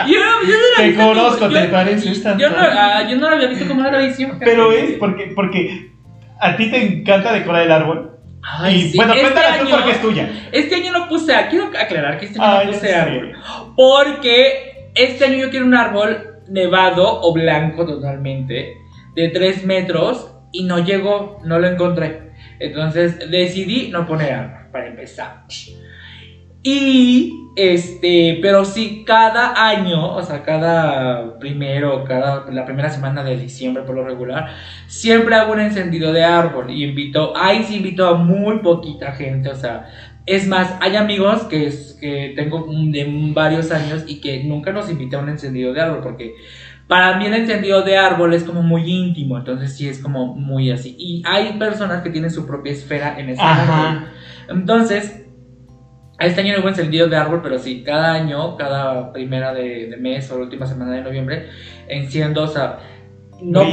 yo, yo no la Te conozco, como- te yo- pareces tanto. Yo no, ah, yo no la había visto como una tradición. Pero es porque, porque a ti te encanta decorar el árbol. Ay, y sí, bueno, este cuéntala tú año- porque es tuya. Este año no puse, quiero aclarar que este año Ay, no puse árbol. Porque este año yo quiero un árbol nevado o blanco totalmente, de 3 metros, y no llegó, no lo encontré. Entonces decidí no poner árbol, para empezar. Y este, pero sí, cada año, o sea, cada primero, cada la primera semana de diciembre por lo regular, siempre hago un encendido de árbol y invito, ahí sí invito a muy poquita gente, o sea, es más, hay amigos que, es, que tengo de varios años y que nunca nos invité a un encendido de árbol porque para mí el encendido de árbol es como muy íntimo, entonces sí es como muy así. Y hay personas que tienen su propia esfera en ese árbol. Entonces, este año no hubo encendido de árbol, pero sí, cada año, cada primera de, mes o la última semana de noviembre, enciendo, o sea, no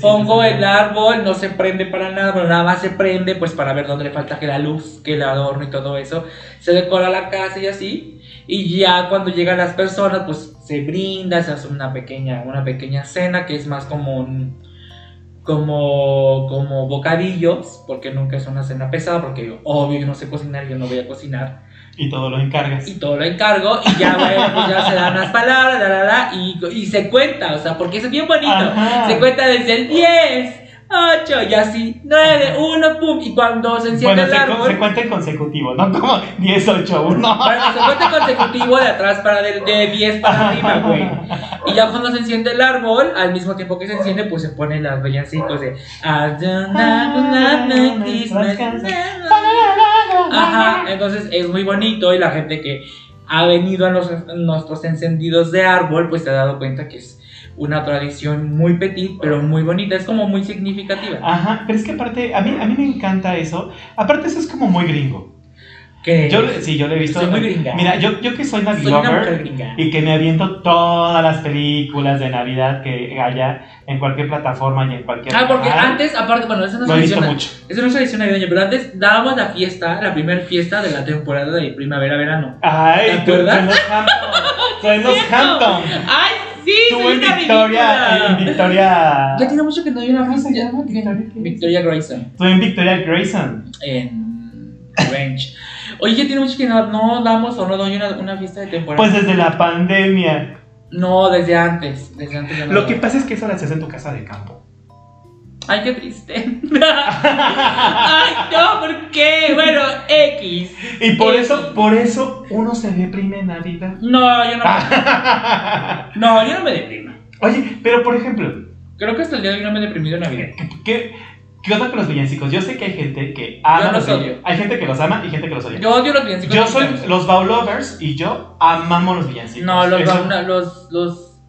pongo el árbol, no se prende para nada, pero nada más se prende pues para ver dónde le falta que la luz, que el adorno y todo eso. Se decora la casa y así. Y ya cuando llegan las personas, pues se brinda, se hace una pequeña, una pequeña cena que es más como como, como bocadillos, porque nunca es una cena pesada, porque obvio yo no sé cocinar, yo no voy a cocinar. Y todo lo encargas. Y todo lo encargo y ya, bueno, pues ya se dan las palabras, la, la, la, y, y se cuenta, o sea, porque es bien bonito. Se cuenta desde el 10, 8 y así, 9, 1, pum, y cuando se enciende el árbol. Se, se cuenta en consecutivo, no como 10, 8, 1. Bueno, se cuenta en consecutivo de atrás para de, de 10 para arriba, güey. Y ya cuando se enciende el árbol, al mismo tiempo que se enciende, pues se ponen las bellancicos de Ajá, entonces es muy bonito y la gente que ha venido a los, nuestros encendidos de árbol, pues se ha dado cuenta que es una tradición muy petit, pero muy bonita, es como muy significativa. Ajá, pero es que aparte, a mí, a mí me encanta eso. Aparte, eso es como muy gringo. Yo, sí, yo le he visto. Soy muy gringa. Mira, yo, yo que soy Navi Soy lover y que me aviento todas las películas de Navidad que haya en cualquier plataforma y en cualquier. Ah, porque canal. antes, aparte, bueno, esa no es tradición. mucho. Esa no es tradición navideña, pero antes dábamos la fiesta, la primera fiesta de la temporada de primavera-verano. Ay, ¿Te acuerdas? en los. Hamptons. ¡Ay, sí! Tú soy en una Victoria. En Victoria. Ya tiene mucho que no hay una ¿Cómo se fiesta. Victoria, Grayson. Tú en Victoria Grayson. En Range. Oye, ya tiene mucho que no, no damos o no doy una, una fiesta de temporada. Pues desde la pandemia. No, desde antes. Desde antes Lo que pasa es que eso lo haces en tu casa de campo. Ay, qué triste. Ay, no, ¿por qué? Bueno, X. Y por X. eso, por eso uno se deprime en Navidad. No, yo no. No, yo no me deprimo. Oye, pero por ejemplo, Creo que hasta el día de hoy no me he deprimido en Navidad. ¿qué, qué onda con los villancicos? Yo sé que hay gente que ama Yo los odio. Hay gente que los ama y gente que los odia. Yo odio los villancicos. Yo soy mexicanos. los Baulovers y yo amamos los villancicos. No, los Eso- bauna- los, los.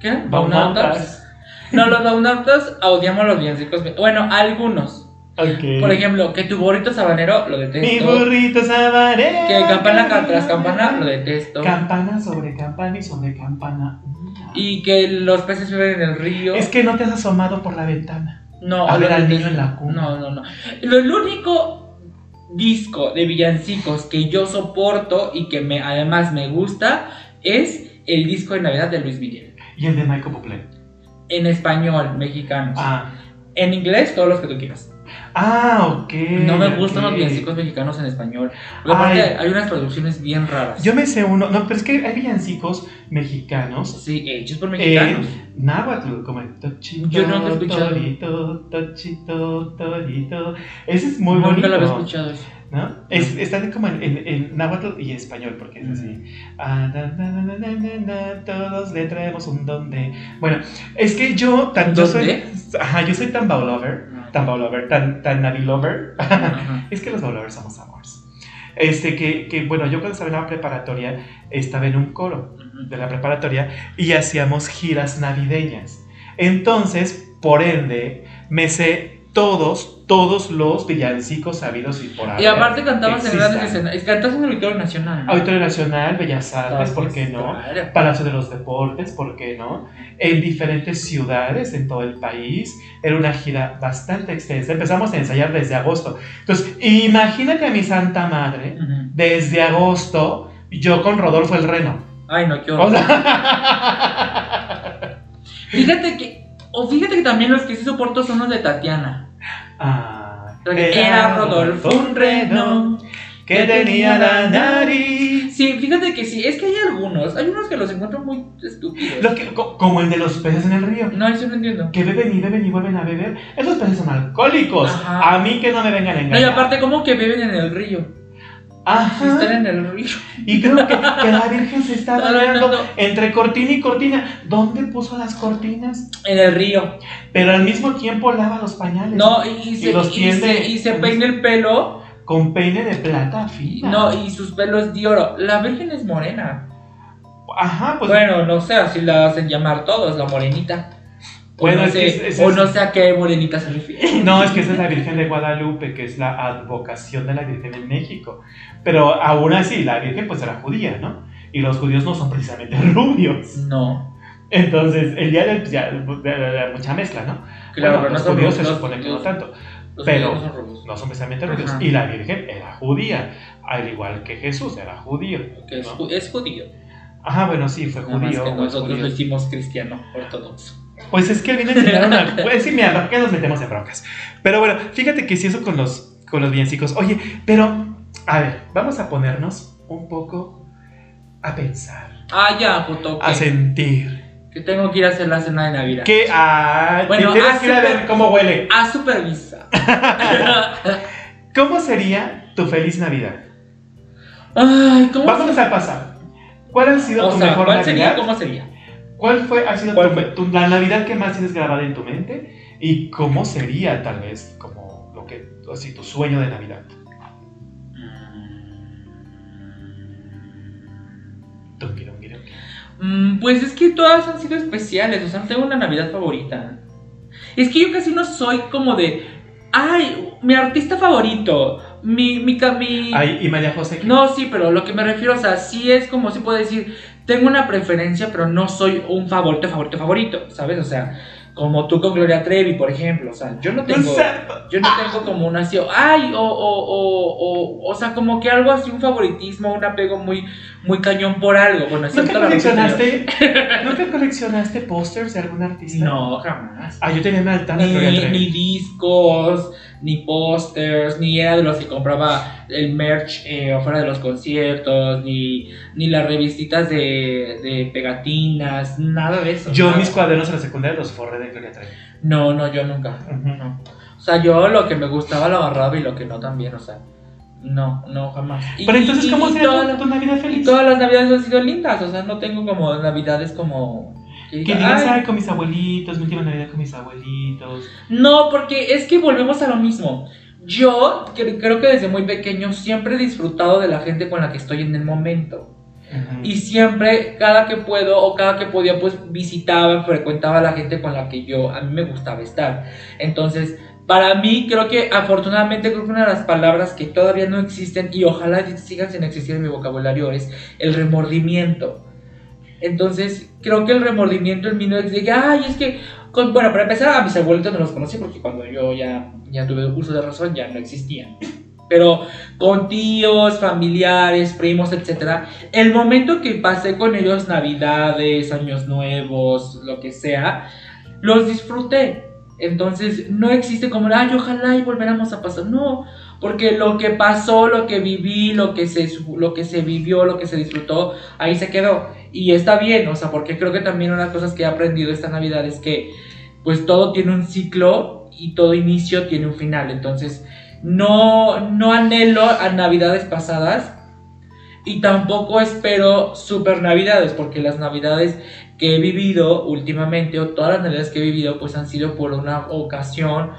¿Qué? Baunautas. No, los baunautas odiamos los villancicos. Bueno, algunos. Ok. Por ejemplo, que tu burrito sabanero lo Mi detesto. burrito sabanero. Que campana ca- tras campana lo detesto. Campana sobre campana y sobre campana. Y que los peces viven en el río. Es que no te has asomado por la ventana. No, A lo ver al detesto. niño en la cuna. No, no, no. Lo, el único disco de villancicos que yo soporto y que me, además me gusta es el disco de Navidad de Luis Miguel. Y el de Michael Bublé. En español, mexicano. Ah. En inglés, todos los que tú quieras. Ah, ok. No me gustan ok. los villancicos mexicanos en español. Aparte Ay. hay unas traducciones bien raras. Yo me sé uno. No, pero es que hay villancicos mexicanos. Sí, hechos por mexicanos. En náhuatl, como el tochito, Yo nunca he escuchado. torito, tochito, torito. Ese es muy Nunca bonito. lo había escuchado eso. ¿no? Es, están como en, en, en náhuatl y español, porque es así. Ah, na, na, na, na, na, na, todos le traemos un don de. Bueno, es que yo, tan, yo ¿Don soy. Ajá, yo soy tan Baulover, tan Baulover, tan, tan Navilover. Ajá. es que los Baulovers somos amores. Este, que, que, bueno, yo cuando estaba en la preparatoria, estaba en un coro de la preparatoria y hacíamos giras navideñas. Entonces, por ende, me sé todos, todos los villancicos sabidos y por haber. Y aparte cantabas en grandes escenas. Cantas en el Auditorio Nacional. ¿no? Auditorio Nacional, Bellas Artes, ¿por pues, qué no? claro. Palacio de los Deportes, ¿por qué no? En diferentes ciudades en todo el país. Era una gira bastante extensa. Empezamos a ensayar desde agosto. Entonces, imagínate a mi santa madre, desde agosto, yo con Rodolfo el Reno. Ay, no, qué O horror. sea, Fíjate que. O fíjate que también los que sí soporto son los de Tatiana. Ah, Era Rodolfo un reno. que tenía la nariz. Sí, fíjate que sí. Es que hay algunos. Hay unos que los encuentro muy estúpidos. Que- co- como el de los peces en el río. No, eso no entiendo. Que beben y beben y vuelven a beber. Esos peces son alcohólicos. Ajá. A mí que no me vengan a No, y aparte, ¿cómo que beben en el río? Ajá. Están en el río. Y creo que, que la Virgen se está no, no, no. entre cortina y cortina. ¿Dónde puso las cortinas? En el río. Pero al mismo tiempo lava los pañales. No, y, y se, los y tiende- se, y se peina el pelo. Con peine de plata fina. No, y sus pelos de oro. La Virgen es morena. Ajá, pues. bueno, no sé, así la hacen llamar todos, la morenita. O Bueno, no es sé, que es- es- o no sé a qué morenita se refiere. No, es que esa es la Virgen de Guadalupe, que es la advocación de la Virgen en México. Pero aún así, la Virgen pues era judía, ¿no? Y los judíos no son precisamente rubios. No. Entonces, el día de, ya, mucha mezcla, ¿no? Claro, Bueno, pero no los son judíos se supone que no tanto. Los Pero- no son rubios. No son precisamente rubios. Ajá. Y la Virgen era judía, al igual que Jesús era judío. Es, ¿no? ju- es judío. Ajá, bueno, sí, fue Nada más judío. que nosotros judío. lo hicimos cristiano ortodoxo. Pues es que él viene a. Pues sí, mira, ¿por qué nos metemos en broncas? Pero bueno, fíjate que si eso con los, con los biencicos. Oye, pero, a ver, vamos a ponernos un poco a pensar, Ah, ya, puto. a Que, sentir. que tengo que ir a hacer la cena de Navidad. Que, ah, Bueno, tienes haz que ir a ver cómo huele. A supervisa. ¿Cómo sería tu feliz Navidad? Ay, ¿cómo Vámonos al pasado. ¿Cuál ha sido O tu sea, mejor ¿cuál Navidad? sería? ¿Cómo sería? ¿Cuál fue, ha sido ¿Cuál tu, fue? tu- la Navidad que más tienes grabada en tu mente? ¿Y cómo sería, tal vez, como lo que, así, tu sueño de Navidad? Mm, Pues es que todas han sido especiales, o sea, no tengo una Navidad favorita. Es que yo casi no soy como de, ay, mi artista favorito, mi, mi, ca- mi... Ay, y María José. ¿qué? No, sí, pero lo que me refiero, o sea, sí es como si puedo decir, tengo una preferencia, pero no soy un favorito, favorito, favorito, ¿sabes? O sea, como tú con Gloria Trevi, por ejemplo, o sea, yo no tengo... Yo no tengo como una así, ay, o, o, o, o, o sea, como que algo así, un favoritismo, un apego muy, muy cañón por algo. Bueno, ¿Nunca coleccionaste, ¿Nunca coleccionaste pósters de algún artista? No, jamás. Ah, yo tenía una Gloria Ni, ni discos, ni pósters, ni era de los que compraba el merch eh, afuera de los conciertos, ni, ni las revistitas de, de pegatinas, nada de eso. Yo nada. mis cuadernos en la secundaria los forré de Gloria Trevi. No, no, yo nunca. Ujú. No. O sea, yo lo que me gustaba lo agarraba y lo que no también, o sea. No, no, jamás. Y- Pero entonces, ¿cómo sería todas tu, Navidad feliz? todas las navidades han sido lindas, o sea, no tengo como navidades como... que Que diga, digas, "Ay". con mis abuelitos, mi última Navidad con mis abuelitos. No, porque es que volvemos a lo mismo. Yo cre- creo que desde muy pequeño siempre he disfrutado de la gente con la que estoy en el momento. Y siempre, cada que puedo o cada que podía, pues visitaba, frecuentaba a la gente con la que yo, a mí me gustaba estar. Entonces, para mí, creo que afortunadamente, creo que una de las palabras que todavía no existen y ojalá sigan sin existir en mi vocabulario es el remordimiento. Entonces, creo que el remordimiento en mí no es de ay, es que, con- bueno, para empezar, a mis abuelitos no los conocí porque cuando yo ya, ya tuve uso de razón ya no existían. Pero con tíos, familiares, primos, etcétera, el momento que pasé con ellos, navidades, años nuevos, lo que sea, los disfruté. Entonces no existe como, ay, ojalá y volviéramos a pasar. No, porque lo que pasó, lo que viví, lo que se, lo que se vivió, lo que se disfrutó, ahí se quedó. Y está bien, o sea, porque creo que también una de las cosas que he aprendido esta Navidad es que pues todo tiene un ciclo y todo inicio tiene un final. Entonces no, no anhelo a Navidades pasadas y tampoco espero super Navidades, porque las Navidades que he vivido últimamente, o todas las Navidades que he vivido, pues han sido por una ocasión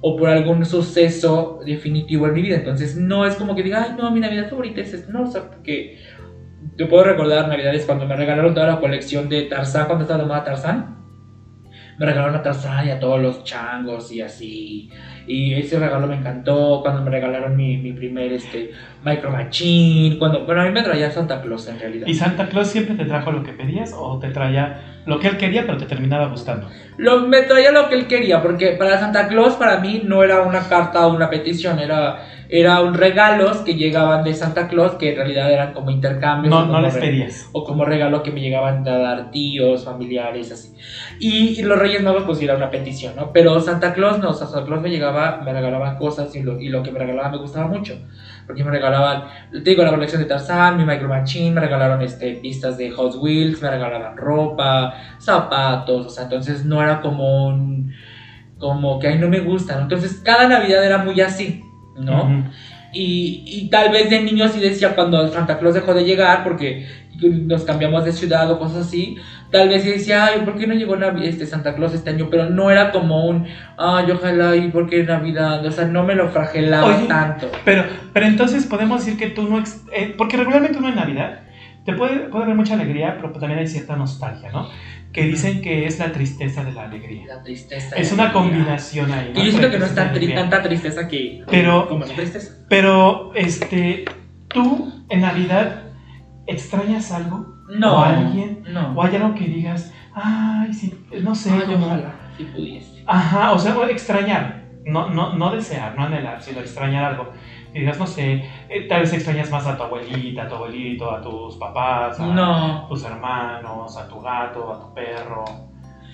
o por algún suceso definitivo en mi vida. Entonces no es como que diga, ay, no, mi Navidad favorita es esta. No, o sea, porque yo puedo recordar Navidades cuando me regalaron toda la colección de Tarzán, cuando estaba de moda Tarzán. Me regalaron a Tarzán y a todos los changos y así. Y ese regalo me encantó cuando me regalaron mi, mi primer este, Micro Machine. Cuando, bueno, a mí me traía Santa Claus en realidad. ¿Y Santa Claus siempre te trajo lo que pedías o te traía lo que él quería pero te terminaba gustando? Lo, me traía lo que él quería, porque para Santa Claus para mí no era una carta o una petición, era, era un regalos que llegaban de Santa Claus que en realidad eran como intercambios. No, no les pedías. O como regalo que me llegaban a dar tíos, familiares, así. Y, y los Reyes Magos pues era una petición, ¿no? Pero Santa Claus no, o sea, Santa Claus me llegaba, me regalaba cosas y lo, y lo que me regalaba me gustaba mucho. Porque me regalaban, te digo, la colección de Tarzán, mi Micro Machine, me regalaron este, pistas de Hot Wheels, me regalaban ropa, zapatos, o sea, entonces no era como un, como que ahí no me gustan. Entonces cada Navidad era muy así, ¿no? Y, y tal vez de niño sí decía cuando Santa Claus dejó de llegar, porque nos cambiamos de ciudad o cosas así, tal vez sí decía, ay, ¿por qué no llegó Navi- este Santa Claus este año? Pero no era como un, ay, ojalá, ¿y por qué Navidad? O sea, no me lo fragelaba Oye, tanto. Pero, pero entonces podemos decir que tú no... ex- eh, porque regularmente uno en Navidad te puede, puede haber mucha alegría, pero también hay cierta nostalgia, ¿no? Que dicen que es la tristeza de la alegría. La tristeza. Es una combinación ahí. Y yo siento que no es tan tri- tanta tristeza que. Pero- Como la tristeza. Pero, este, tú en Navidad extrañas algo No. o a alguien No. o hay algo que digas, ay, sí, no sé, Ay, como, ojalá, si pudiese. ajá, o sea, extrañar, no, no, no desear, no anhelar, sino extrañar algo. Y digas, no sé, eh, tal vez extrañas más a tu abuelita, a tu abuelito, a tus papás, a No. tus hermanos, a tu gato, a tu perro,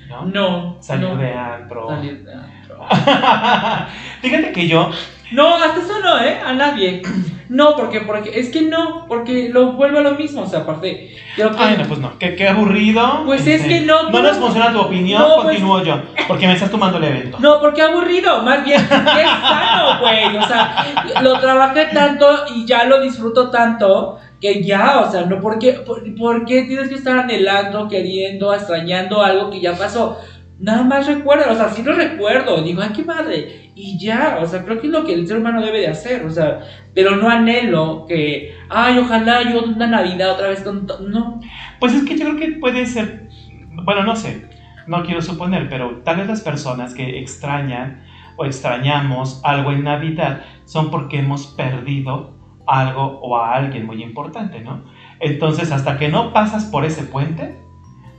¿no? No. Salir no. de antro. Salir de antro. Fíjate que yo, No, hasta eso no, ¿eh? A nadie. No, porque, porque es que no, porque lo vuelve a lo mismo. O sea, aparte, que. ay, no, pues no, qué, qué aburrido. Pues es que no, No nos no- funciona tu opinión, No, pues- continúo yo, porque me estás tomando el evento. No, porque aburrido, más bien, qué sano, güey. O sea, lo trabajé tanto y ya lo disfruto tanto que ya, o sea, no, ¿por qué, por, por qué tienes que estar anhelando, queriendo, extrañando algo que ya pasó? Nada más recuerda, o sea, sí lo recuerdo, digo, ay, qué madre, y ya, o sea, creo que es lo que el ser humano debe de hacer, o sea, pero no anhelo que, ay, ojalá yo una Navidad otra vez con, to-". no, Pues es que yo creo que puede ser, bueno, no sé, no quiero suponer, pero tal vez las personas que extrañan o extrañamos algo en Navidad son porque hemos perdido algo o a alguien muy importante, ¿no? Entonces, hasta que no pasas por ese puente,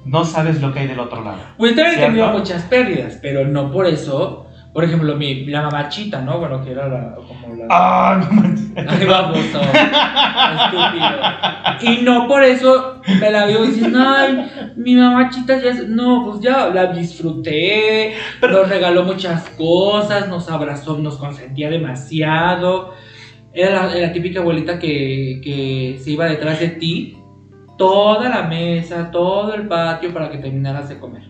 no sabes lo que hay del otro lado. Pues también he tenido muchas pérdidas, pero no por eso. Por ejemplo, mi, la mamachita, ¿no? Bueno, que era la, como la... ¡Ah, no manches! Ay, baboso, estúpido. Y no por eso me la veo diciendo, ay, mi mamachita ya es... No, pues ya la disfruté, Pero- nos regaló muchas cosas, nos abrazó, nos consentía demasiado. Era la, la típica abuelita que, que se iba detrás de ti, toda la mesa, todo el patio para que terminaras de comer.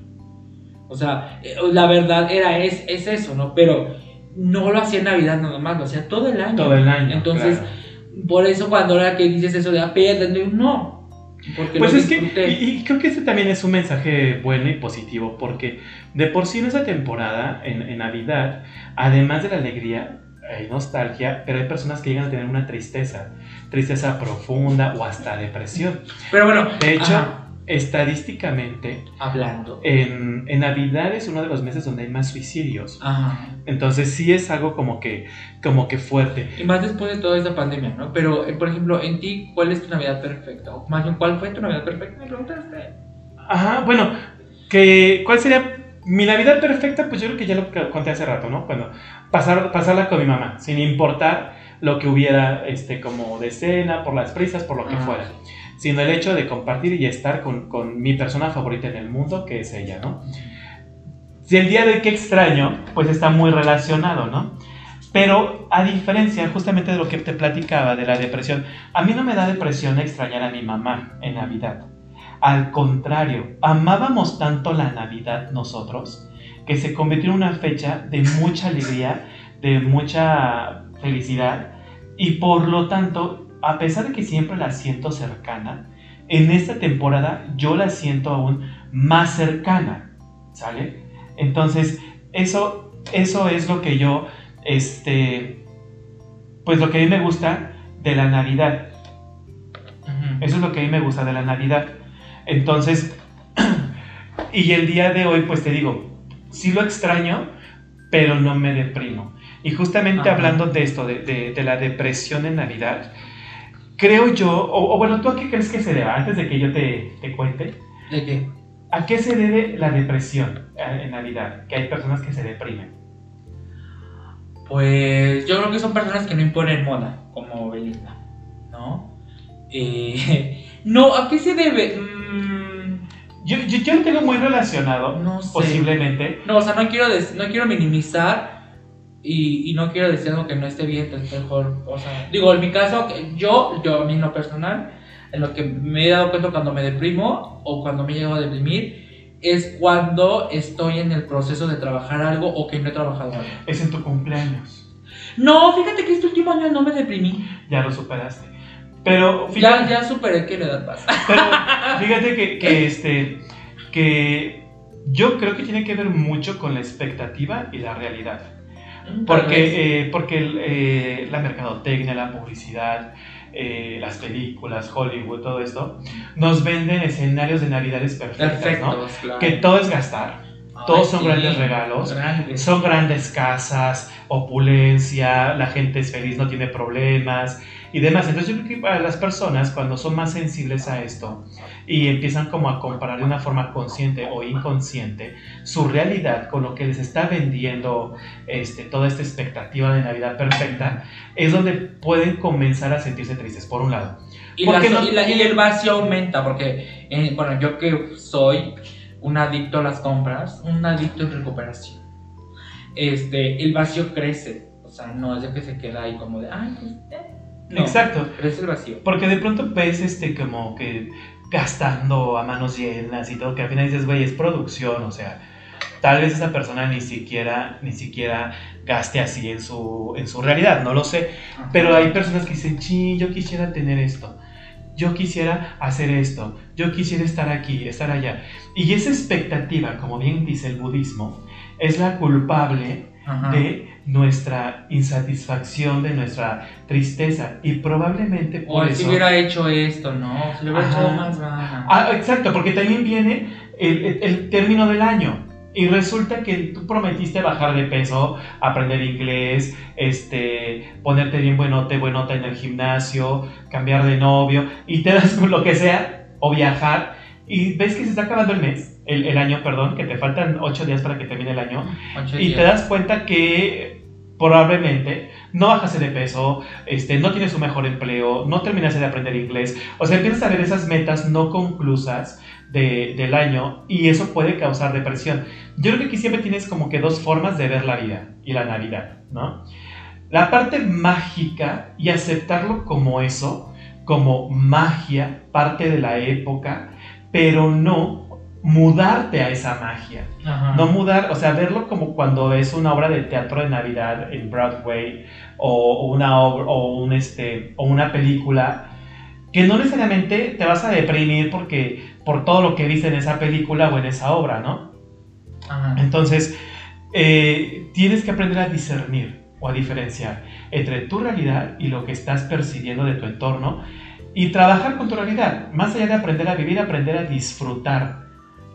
O sea, eh, la verdad era es, es eso, ¿no? Pero no lo hacía en Navidad nada más, lo hacía todo el año. Todo el año. Entonces, claro. por eso cuando ahora que dices eso de a no. Porque Pues es que, y, y creo que ese también es un mensaje bueno y positivo, porque de por sí en esa temporada, en, en Navidad, además de la alegría, hay nostalgia, pero hay personas que llegan a tener una tristeza, tristeza profunda o hasta depresión. Pero bueno, De hecho, ajá, estadísticamente, hablando. en, en Navidad es uno de los meses donde hay más suicidios. Ajá. Entonces sí es algo como que, como que fuerte. Y más después de toda esta pandemia, ¿no? Pero, eh, por ejemplo, en ti, ¿cuál es tu Navidad perfecta? O más bien, ¿cuál fue tu Navidad perfecta? Me preguntaste. Ajá, bueno, que, ¿cuál sería mi Navidad perfecta? Pues yo creo que ya lo conté hace rato, ¿no? Cuando pasar, pasarla con mi mamá, sin importar lo que hubiera, este, como de cena, por las prisas, por lo que Ah. fuera. Sino el hecho de compartir y estar con, con mi persona favorita en el mundo, que es ella, ¿no? Si el día de qué extraño, pues está muy relacionado, ¿no? Pero a diferencia justamente de lo que te platicaba de la depresión, a mí no me da depresión extrañar a mi mamá en Navidad. Al contrario, amábamos tanto la Navidad nosotros que se convirtió en una fecha de mucha alegría, de mucha felicidad y por lo tanto, a pesar de que siempre la siento cercana, en esta temporada yo la siento aún más cercana, ¿sale? Entonces, eso, eso es lo que yo, este, pues lo que a mí me gusta de la Navidad. Eso es lo que a mí me gusta de la Navidad. Entonces, y el día de hoy, pues te digo, sí lo extraño, pero no me deprimo. Y justamente Ajá. hablando de esto, de, de- de la depresión en Navidad, creo yo, o, o bueno, ¿tú a qué crees que se deba? Antes de que yo te, te cuente, ¿De qué? ¿a qué se debe la depresión eh, en Navidad? Que hay personas que se deprimen. Pues yo creo que son personas que no imponen moda, como Belinda, ¿no? Eh, no, ¿a qué se debe? Mm, Yo, yo, yo lo tengo muy relacionado, no sé. posiblemente, No, o sea, no quiero, no quiero minimizar y, y no quiero decir algo que no esté bien, entonces mejor, o sea, digo, en mi caso, yo, yo a mí en lo personal, en lo que me he dado cuenta cuando me deprimo o cuando me he llegado a deprimir, es cuando estoy en el proceso de trabajar algo o que no he trabajado algo. es en tu cumpleaños. No, fíjate que este último año no me deprimí. Ya lo superaste. Pero Ya, fíjate, ya superé que la edad pasa. pero fíjate que, que, este, que yo creo que tiene que ver mucho con la expectativa y la realidad. Vez. Porque, eh, porque eh, la mercadotecnia, la publicidad, eh, las películas, Hollywood, todo esto, nos venden escenarios de navidades perfectas, ¿no? Perfectos, claro. Que todo es gastar, todos son grandes regalos, Grandes. son grandes casas, opulencia, la gente es feliz, no tiene problemas y demás. Entonces yo creo que para las personas cuando son más sensibles a esto y empiezan como a comparar de una forma consciente o inconsciente su realidad con lo que les está vendiendo este, toda esta expectativa de Navidad perfecta, es donde pueden comenzar a sentirse tristes, por un lado. Y, ¿Por la- qué no? y la- y el vacío aumenta, porque, eh, bueno, yo que soy un adicto a las compras, un adicto en recuperación, este, el vacío crece. O sea, no es de que se queda ahí como de, ay, pues, eh". No, Exacto. el vacío. Porque de pronto ves este como que gastando a manos llenas y todo, que al final dices, güey, es producción, o sea, tal vez esa persona ni siquiera, ni siquiera gaste así en su, en su realidad, no lo sé. Pero hay personas que dicen, sí, yo quisiera tener esto, yo quisiera hacer esto, yo quisiera estar aquí, estar allá. Y esa expectativa, como bien dice el budismo, es la culpable Ajá. de nuestra insatisfacción, de nuestra tristeza. Y probablemente O por si eso... hubiera hecho esto, ¿no? Si hubiera echado más ganas. Ah, exacto, porque también viene el, el- el término del año. Y resulta que tú prometiste bajar de peso, aprender inglés, este, ponerte bien buenote, buenota en el gimnasio, cambiar de novio, y te das con lo que sea, o viajar, y ves que se está acabando el mes, el, el año, perdón, que te faltan ocho días para que termine el año, Ocho y días. te das cuenta que probablemente no bajaste de peso, este, no tienes un mejor empleo, no terminaste de aprender inglés. O sea, empiezas a ver esas metas no conclusas de- del año y eso puede causar depresión. Yo creo que aquí siempre tienes como que dos formas de ver la vida y la Navidad, ¿no? La parte mágica y aceptarlo como eso, como magia, parte de la época, pero no mudarte a esa magia. Ajá. No mudar, o sea, verlo como cuando ves una obra de teatro de Navidad en Broadway o, o una obra o un este o una película que no necesariamente te vas a deprimir porque por todo lo que viste en esa película o en esa obra, ¿no? Ajá. Entonces, eh, tienes que aprender a discernir o a diferenciar entre tu realidad y lo que estás percibiendo de tu entorno y trabajar con tu realidad. Más allá de aprender a vivir, aprender a disfrutar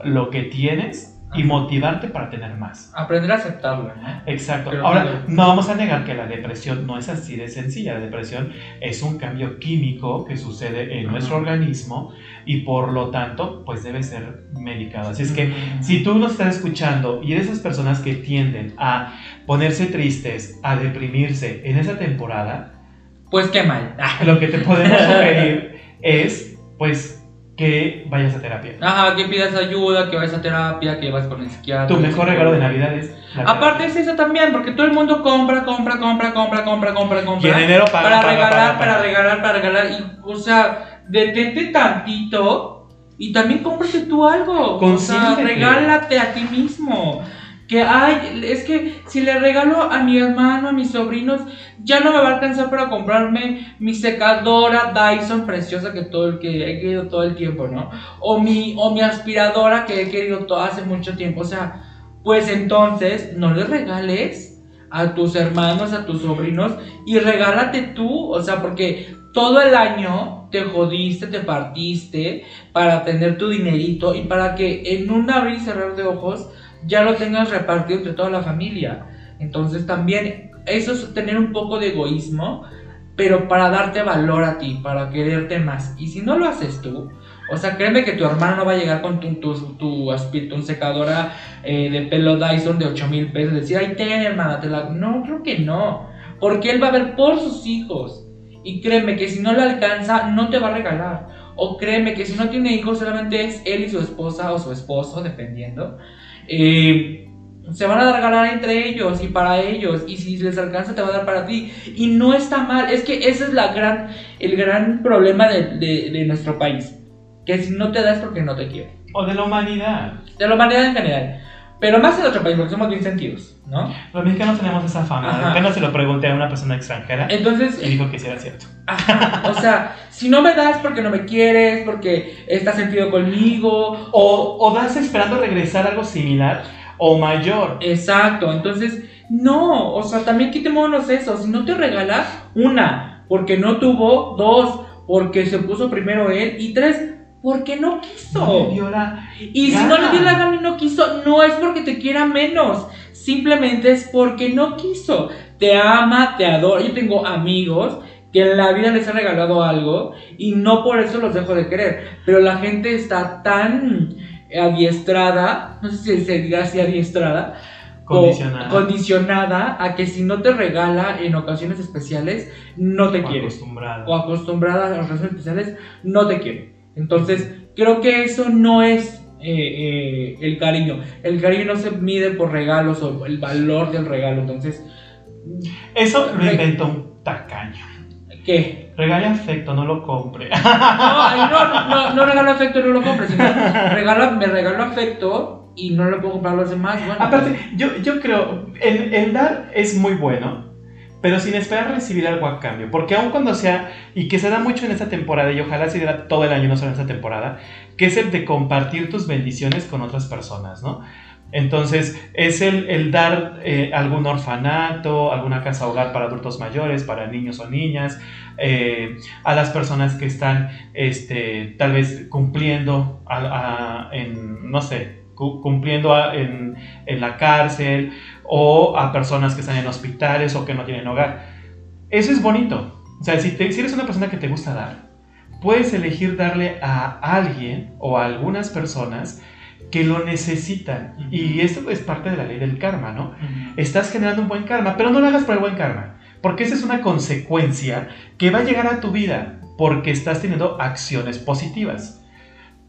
lo que tienes y motivarte para tener más. Aprender a aceptarlo, ¿no? Exacto. Pero Ahora, claro. no vamos a negar que la depresión no es así de sencilla. La depresión es un cambio químico que sucede en Ajá. nuestro organismo y por lo tanto, pues debe ser medicado. Así es que si tú nos estás escuchando y eres esas personas que tienden a ponerse tristes, a deprimirse en esa temporada, Pues qué mal. Lo que te podemos sugerir es, pues, que vayas a terapia. Ajá, que pidas ayuda, que vayas a terapia, que vas con el psiquiatra. Tu mejor regalo de Navidad es Aparte es eso también, porque todo el mundo compra, compra, compra, compra, compra, compra, compra. Y en enero paga, para paga, regalar, paga, para paga. regalar, para regalar. Y, o sea, detente tantito y también cómprate tú algo. O sea, regálate a ti mismo. Que ay, es que si le regalo a mi hermano, a mis sobrinos, ya no me va a alcanzar para comprarme mi secadora Dyson preciosa que todo el que he querido todo el tiempo, ¿no? O mi, o mi aspiradora que he querido todo hace mucho tiempo. O sea, pues entonces no le regales a tus hermanos, a tus sobrinos y regálate tú, o sea, porque todo el año te jodiste, te partiste para tener tu dinerito y para que en un abrir y cerrar de ojos ya lo tengas repartido entre toda la familia. Entonces también eso es tener un poco de egoísmo, pero para darte valor a ti, para quererte más. Y si no lo haces tú, o sea, créeme que tu hermano no va a llegar con tu, tu, tu, tu secadora eh, de pelo Dyson de 8 mil pesos y decir, ay, ten hermana, te la... No, creo que no. Porque él va a ver por sus hijos. Y créeme que si no le alcanza, no te va a regalar. O créeme que si no tiene hijos, solamente es él y su esposa o su esposo, dependiendo. Eh, se van a regalar entre ellos y para ellos. Y si les alcanza, te va a dar para ti. Y no está mal. Es que ese es la gran, el gran problema de, de- de nuestro país. Que si no te das porque no te quiere. O de la humanidad. De la humanidad en general. Pero más en otro país, porque somos bien sentidos, ¿no? Los mexicanos tenemos esa fama. Apenas se lo pregunté a una persona extranjera Entonces, y dijo que sí era cierto. Ajá, o sea, si no me das porque no me quieres, porque estás sentido conmigo, O, o das esperando regresar algo similar o mayor. exacto, entonces, no, o sea, también quitémonos eso, si no te regala, una, porque no tuvo, dos, porque se puso primero él, y tres, porque no quiso. No me dio la- Y si no le dio la gana y no quiso, no es porque te quiera menos, simplemente es porque no quiso. Te ama, te adora. Yo tengo amigos que en la vida les ha regalado algo y no por eso los dejo de querer. Pero la gente está tan adiestrada, no sé si se diga así adiestrada, o Condicionada. condicionada a que si no te regala en ocasiones especiales, no te o quiere acostumbrada. o acostumbrada a las relaciones especiales, no te quiere. Entonces, creo que eso no es eh, eh, el cariño. El cariño no se mide por regalos o el valor del regalo. Entonces, Eso lo inventó un tacaño. ¿qué? Regale afecto, no lo compre. No, no, no, no, regalo afecto, no lo compres. Sino regala, me regalo afecto y no le puedo comprar a los demás. Bueno, Aparte, yo, yo creo, el, el dar es muy bueno, pero sin esperar recibir algo a cambio. Porque aun cuando sea, y que se da mucho en esta temporada, y ojalá se diera todo el año, no solo en esta temporada, que es el de compartir tus bendiciones con otras personas, ¿no? Entonces, es el, el dar eh, algún orfanato, alguna casa hogar para adultos mayores, para niños o niñas, eh, a las personas que están este, tal vez cumpliendo a- a- en, no sé, cu- cumpliendo a- en, en la cárcel o a personas que están en hospitales o que no tienen hogar. Eso es bonito. O sea, si, te- si eres una persona que te gusta dar, puedes elegir darle a alguien o a algunas personas que lo necesitan. Y esto es parte de la ley del karma, ¿no? Estás generando un buen karma, pero no lo hagas por el buen karma, porque esa es una consecuencia que va a llegar a tu vida porque estás teniendo acciones positivas.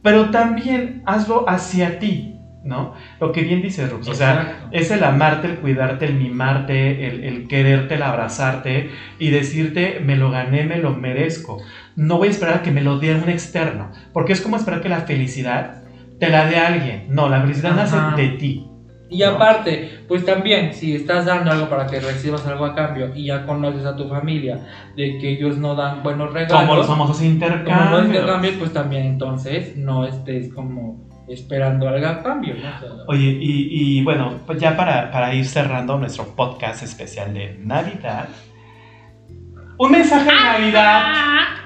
Pero también hazlo hacia ti, ¿no? Lo que bien dice Rux, o sea, es el amarte, el cuidarte, el mimarte, el, el quererte, el abrazarte y decirte, me lo gané, me lo merezco. No voy a esperar a que me lo dé un externo, porque es como esperar que la felicidad te la dé alguien. No, la felicidad Ajá. nace de ti. Y aparte, pues también, si estás dando algo para que recibas algo a cambio y ya conoces a tu familia de que ellos no dan buenos regalos, Como los famosos como intercambios. intercambios, pues también entonces no estés como esperando algo a cambio, ¿no? O sea, Oye, y, y bueno, pues ya para, para ir cerrando nuestro podcast especial de Navidad, un mensaje de Navidad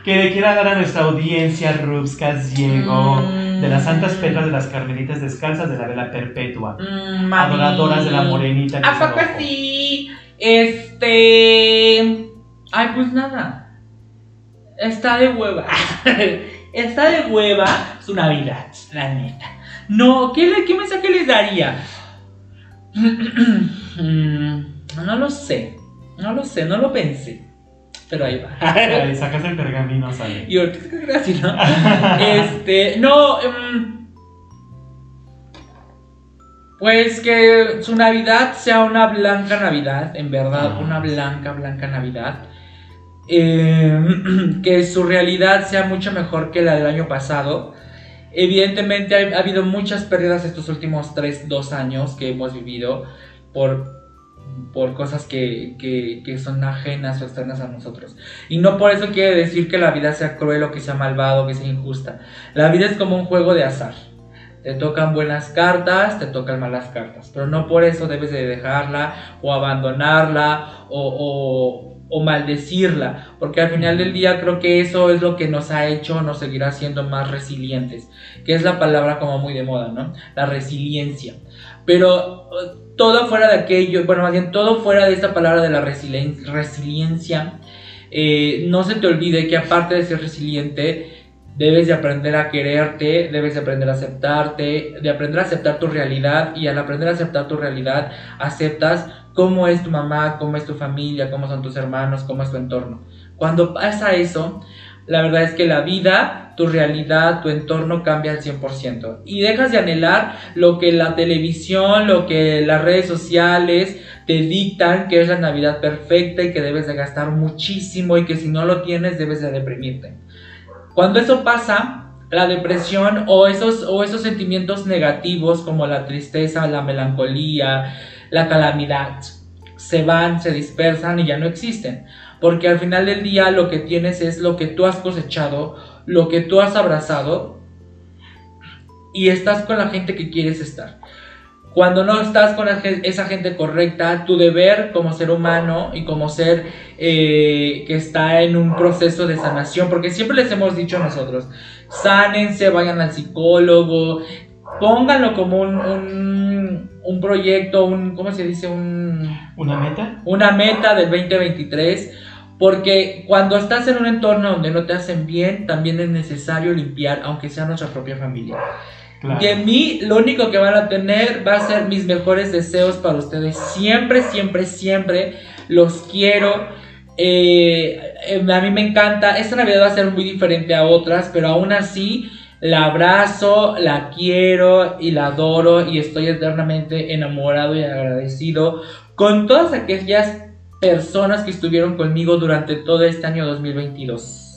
que le quiera dar a nuestra audiencia, Rubscas, Diego, de las Santas Pedras de las Carmelitas Descalzas de la Vela Perpetua, Mm, adoradoras de la Morenita. que ¿A poco sí? Este. Ay, pues nada. Está de hueva. Está de hueva su Navidad, la neta. No, ¿qué, le- qué mensaje les daría? No lo sé. No lo sé, no lo pensé. Pero ahí va. Ahí sacas el pergamino, sale. Y ahorita así, ¿no? Este, no, em, pues que su Navidad sea una blanca Navidad, en verdad, Ah. una blanca, blanca Navidad. Em, que su realidad sea mucho mejor que la del año pasado. Evidentemente ha, ha habido muchas pérdidas estos últimos 3, 2 años que hemos vivido por, por cosas que, que, son ajenas o externas a nosotros. Y no por eso quiere decir que la vida sea cruel o que sea malvado o que sea injusta. La vida es como un juego de azar. Te tocan buenas cartas, te tocan malas cartas. Pero no por eso debes de dejarla o abandonarla o, o maldecirla. Porque al final del día creo que eso es lo que nos ha hecho, nos seguirá haciendo más resilientes. Que es la palabra como muy de moda, ¿no? La resiliencia. Pero eh, todo fuera de aquello, bueno, más bien todo fuera de esta palabra de la resilien- resiliencia, eh, no se te olvide que aparte de ser resiliente, debes de aprender a quererte, debes de aprender a aceptarte, de aprender a aceptar tu realidad y al aprender a aceptar tu realidad, aceptas cómo es tu mamá, cómo es tu familia, cómo son tus hermanos, cómo es tu entorno. Cuando pasa eso, la verdad es que la vida, tu realidad, tu entorno cambia al 100%. Y dejas de anhelar lo que la televisión, lo que las redes sociales te dictan que es la Navidad perfecta y que debes de gastar muchísimo y que si no lo tienes debes de deprimirte. Cuando eso pasa, la depresión o esos, o esos sentimientos negativos como la tristeza, la melancolía, la calamidad, se van, se dispersan y ya no existen. Porque al final del día lo que tienes es lo que tú has cosechado, lo que tú has abrazado y estás con la gente que quieres estar. Cuando no estás con esa gente correcta, tu deber como ser humano y como ser eh, que está en un proceso de sanación, porque siempre les hemos dicho nosotros, sánense, vayan al psicólogo, pónganlo como un, un, proyecto, un, ¿cómo se dice? Un, ¿Una meta? Una meta del 2023. Porque cuando estás en un entorno donde no te hacen bien, también es necesario limpiar, aunque sea nuestra propia familia. De mí, lo único que van a tener va a ser mis mejores deseos para ustedes. Siempre, siempre, siempre los quiero. Eh, eh, a mí me encanta. Esta Navidad va a ser muy diferente a otras, pero aún así la abrazo, la quiero y la adoro y estoy eternamente enamorado y agradecido con todas aquellas personas que estuvieron conmigo durante todo este año 2022.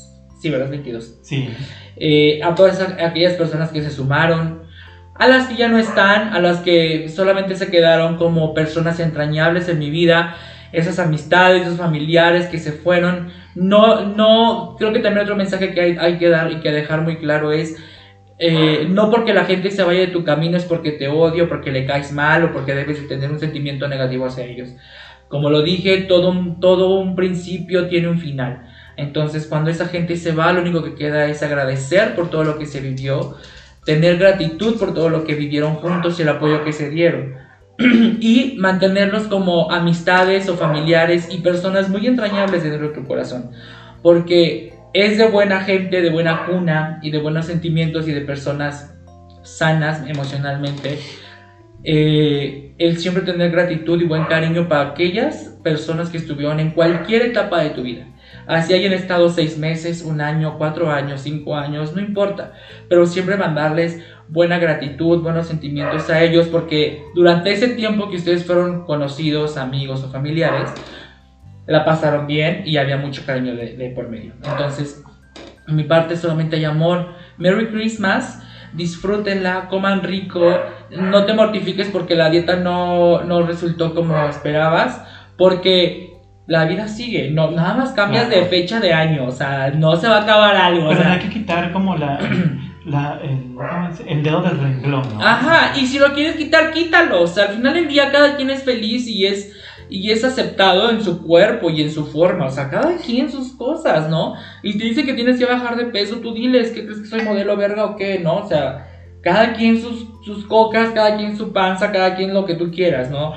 Sí, ¿verdad? 22. Sí. Eh, a todas aquellas personas que se sumaron, a las que ya no están, a las que solamente se quedaron como personas entrañables en mi vida, esas amistades, esos familiares que se fueron. No, no, creo que también otro mensaje que hay, que dar y que dejar muy claro es, eh, no porque la gente se vaya de tu camino es porque te odio, porque le caes mal o porque debes de tener un sentimiento negativo hacia ellos. Como lo dije, todo todo un principio tiene un final. Entonces, cuando esa gente se va, lo único que queda es agradecer por todo lo que se vivió, tener gratitud por todo lo que vivieron juntos y el apoyo que se dieron. y mantenerlos como amistades o familiares y personas muy entrañables dentro de tu corazón. Porque es de buena gente, de buena cuna y de buenos sentimientos y de personas sanas emocionalmente. Eh, el siempre tener gratitud y buen cariño para aquellas personas que estuvieron en cualquier etapa de tu vida. Así hayan estado seis meses, un año, cuatro años, cinco años, no importa. Pero siempre mandarles buena gratitud, buenos sentimientos a ellos, porque durante ese tiempo que ustedes fueron conocidos, amigos o familiares, la pasaron bien y había mucho cariño de, por medio. Entonces, en mi parte solamente hay amor. Merry Christmas disfrútenla, coman rico, no te mortifiques porque la dieta no, no resultó como esperabas, porque la vida sigue, no, nada más cambias de fecha de año, o sea, no se va a acabar algo. Pero o sea, hay que quitar como la, la el, dedo del renglón, ¿no? Ajá, y si lo quieres quitar, quítalo, o sea, al final del día cada quien es feliz y es, y es aceptado en su cuerpo y en su forma, o sea, cada quien sus cosas, ¿no? Y te dice que tienes que bajar de peso, tú diles, ¿qué crees que soy modelo verga o qué, no? O sea, cada quien sus, sus cocas, cada quien su panza, cada quien lo que tú quieras, ¿no?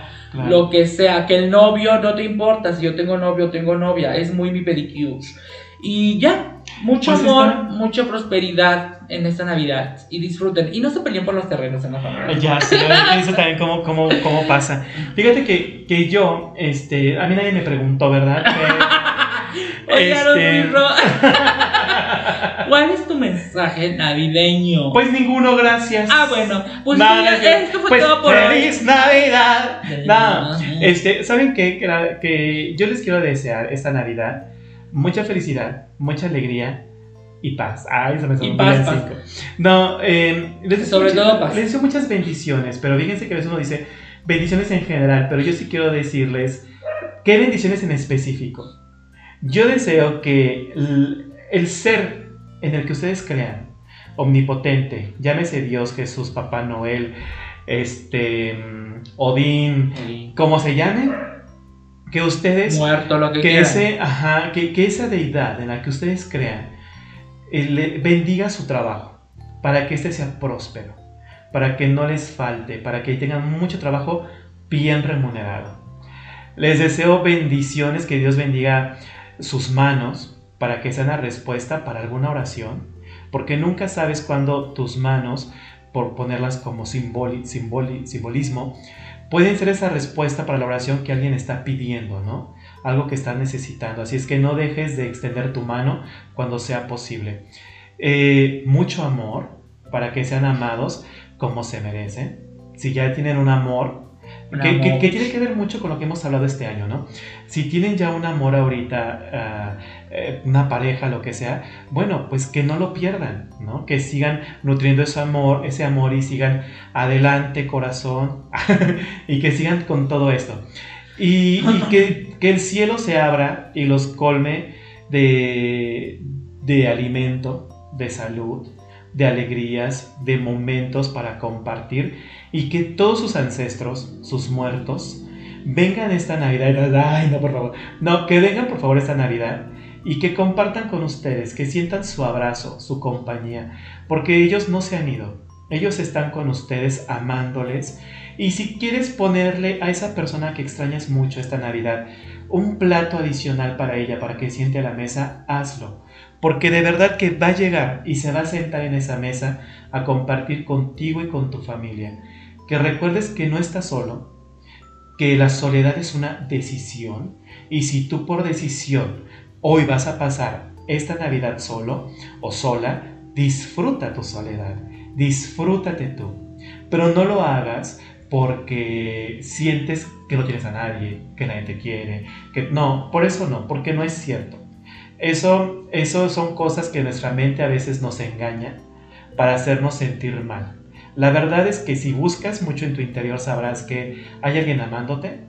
Lo que sea, que el novio no te importa, si yo tengo novio, tengo novia, es muy mi pedicure. Y ya, mucho pues amor, mucha prosperidad en esta Navidad y disfruten. Y no se peleen por los terrenos en la familia. Ya, sí, eso también cómo, cómo, cómo pasa. Fíjate que, que, yo, este, a mí nadie me preguntó, ¿verdad? este... ¿Cuál es tu mensaje navideño? Pues ninguno, gracias. Ah, bueno, pues Nada, esto fue pues, todo por ¡Feliz Navidad! Nada, este, ¿saben qué? Que, que yo les quiero desear esta Navidad mucha felicidad, mucha alegría y paz. Ay, se me y paz, paz. No, eh, les sobre todo paz. Les deseo muchas bendiciones, pero fíjense que a veces uno dice bendiciones en general, pero yo sí quiero decirles qué bendiciones en específico. Yo deseo que el ser en el que ustedes crean, omnipotente, llámese Dios, Jesús, Papá Noel, este, Odín, como se llame, que ustedes, muerto lo que, que ese, ajá, que, que, esa deidad en la que ustedes crean eh, le bendiga su trabajo, para que este sea próspero, para que no les falte, para que tengan mucho trabajo bien remunerado. Les deseo bendiciones, que Dios bendiga sus manos, para que sea una respuesta para alguna oración, porque nunca sabes cuándo tus manos, por ponerlas como simbolismo, pueden ser esa respuesta para la oración que alguien está pidiendo, ¿no? Algo que está necesitando. Así es que no dejes de extender tu mano cuando sea posible. Eh, mucho amor para que sean amados como se merecen. Si ya tienen un amor, Que, que tiene que ver mucho con lo que hemos hablado este año, ¿no? Si tienen ya un amor ahorita, ah, eh, una pareja, lo que sea, bueno, pues que no lo pierdan, ¿no? Que sigan nutriendo ese amor, ese amor y sigan adelante, corazón, y que sigan con todo esto. Y, y que, que el cielo se abra y los colme de, de alimento, de salud, de alegrías, de momentos para compartir y que todos sus ancestros, sus muertos, vengan esta Navidad. Ay, no, por favor. No, que vengan por favor esta Navidad y que compartan con ustedes, que sientan su abrazo, su compañía, porque ellos no se han ido. Ellos están con ustedes amándoles. Y si quieres ponerle a esa persona que extrañas mucho esta Navidad un plato adicional para ella, para que siente a la mesa, hazlo. Porque de verdad que va a llegar y se va a sentar en esa mesa a compartir contigo y con tu familia. Que recuerdes que no estás solo, que la soledad es una decisión y si tú por decisión hoy vas a pasar esta Navidad solo o sola, disfruta tu soledad, disfrútate tú. Pero no lo hagas porque sientes que no tienes a nadie, que nadie te quiere, que no, por eso no, porque no es cierto. Eso, eso son cosas que nuestra mente a veces nos engaña para hacernos sentir mal. La verdad es que si buscas mucho en tu interior sabrás que hay alguien amándote,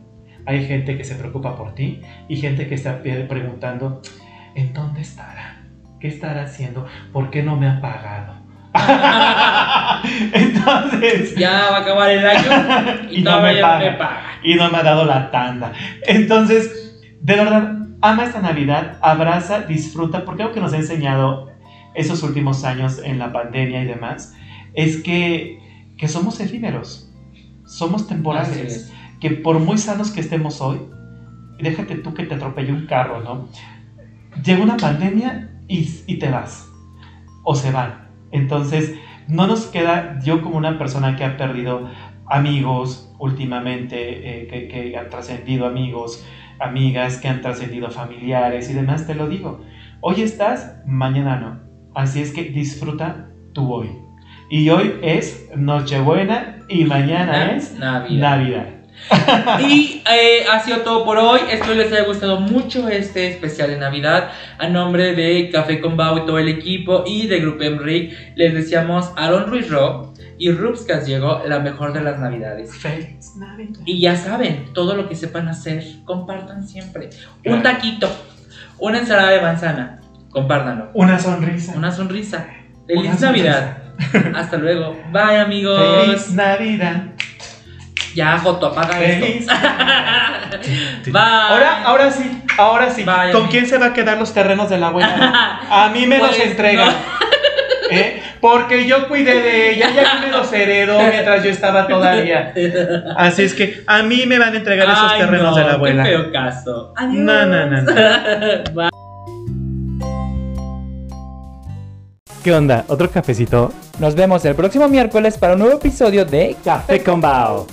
hay gente que se preocupa por ti y gente que está pe- preguntando, ¿en dónde estará? ¿Qué estará haciendo? ¿Por qué no me ha pagado? Entonces, Ya va a acabar el año y, Y no me paga. no me paga. y no me ha dado la tanda. Entonces, de verdad, ama esta Navidad, abraza, disfruta, porque algo que nos ha enseñado esos últimos años en la pandemia y demás, es que, que somos efímeros, somos temporales, es. Que por muy sanos que estemos hoy, déjate tú que te atropelle un carro, ¿no? Llega una pandemia y, y te vas, o se van. Entonces, no nos queda, yo como una persona que ha perdido amigos últimamente, eh, que, que han trascendido amigos, amigas, que han trascendido familiares y demás, te lo digo. Hoy estás, mañana no. Así es que disfruta tu hoy. Y hoy es Nochebuena y mañana es Navidad. Navidad. Y eh, ha sido todo por hoy. Espero les haya gustado mucho este especial de Navidad. A nombre de Café con Bau y todo el equipo y de Grupo Emric, les deseamos Aaron Ruiz Ro y Rubs Gallego la mejor de las Navidades. Feliz Navidad. Y ya saben, todo lo que sepan hacer, compartan siempre. Un Claro. taquito, una ensalada de manzana, compártanlo. Una sonrisa. Una sonrisa. Feliz Una Navidad. Hasta luego. Bye amigos. Feliz Navidad. Ya, Joto, apaga Feliz esto. Bye. Ahora, ahora sí, ahora sí. Vaya, ¿Con quién se va a quedar los terrenos de la abuela? A mí me los Pues, entregan. ¿eh? Porque yo cuidé de ella, ella me los heredó mientras yo estaba todavía. Así es que a mí me van a entregar esos Ay, terrenos no, de la abuela. Qué feo caso. Adiós. No, no, no, no. ¿Qué onda? ¿Otro cafecito? Nos vemos el próximo miércoles para un nuevo episodio de Café con Bao.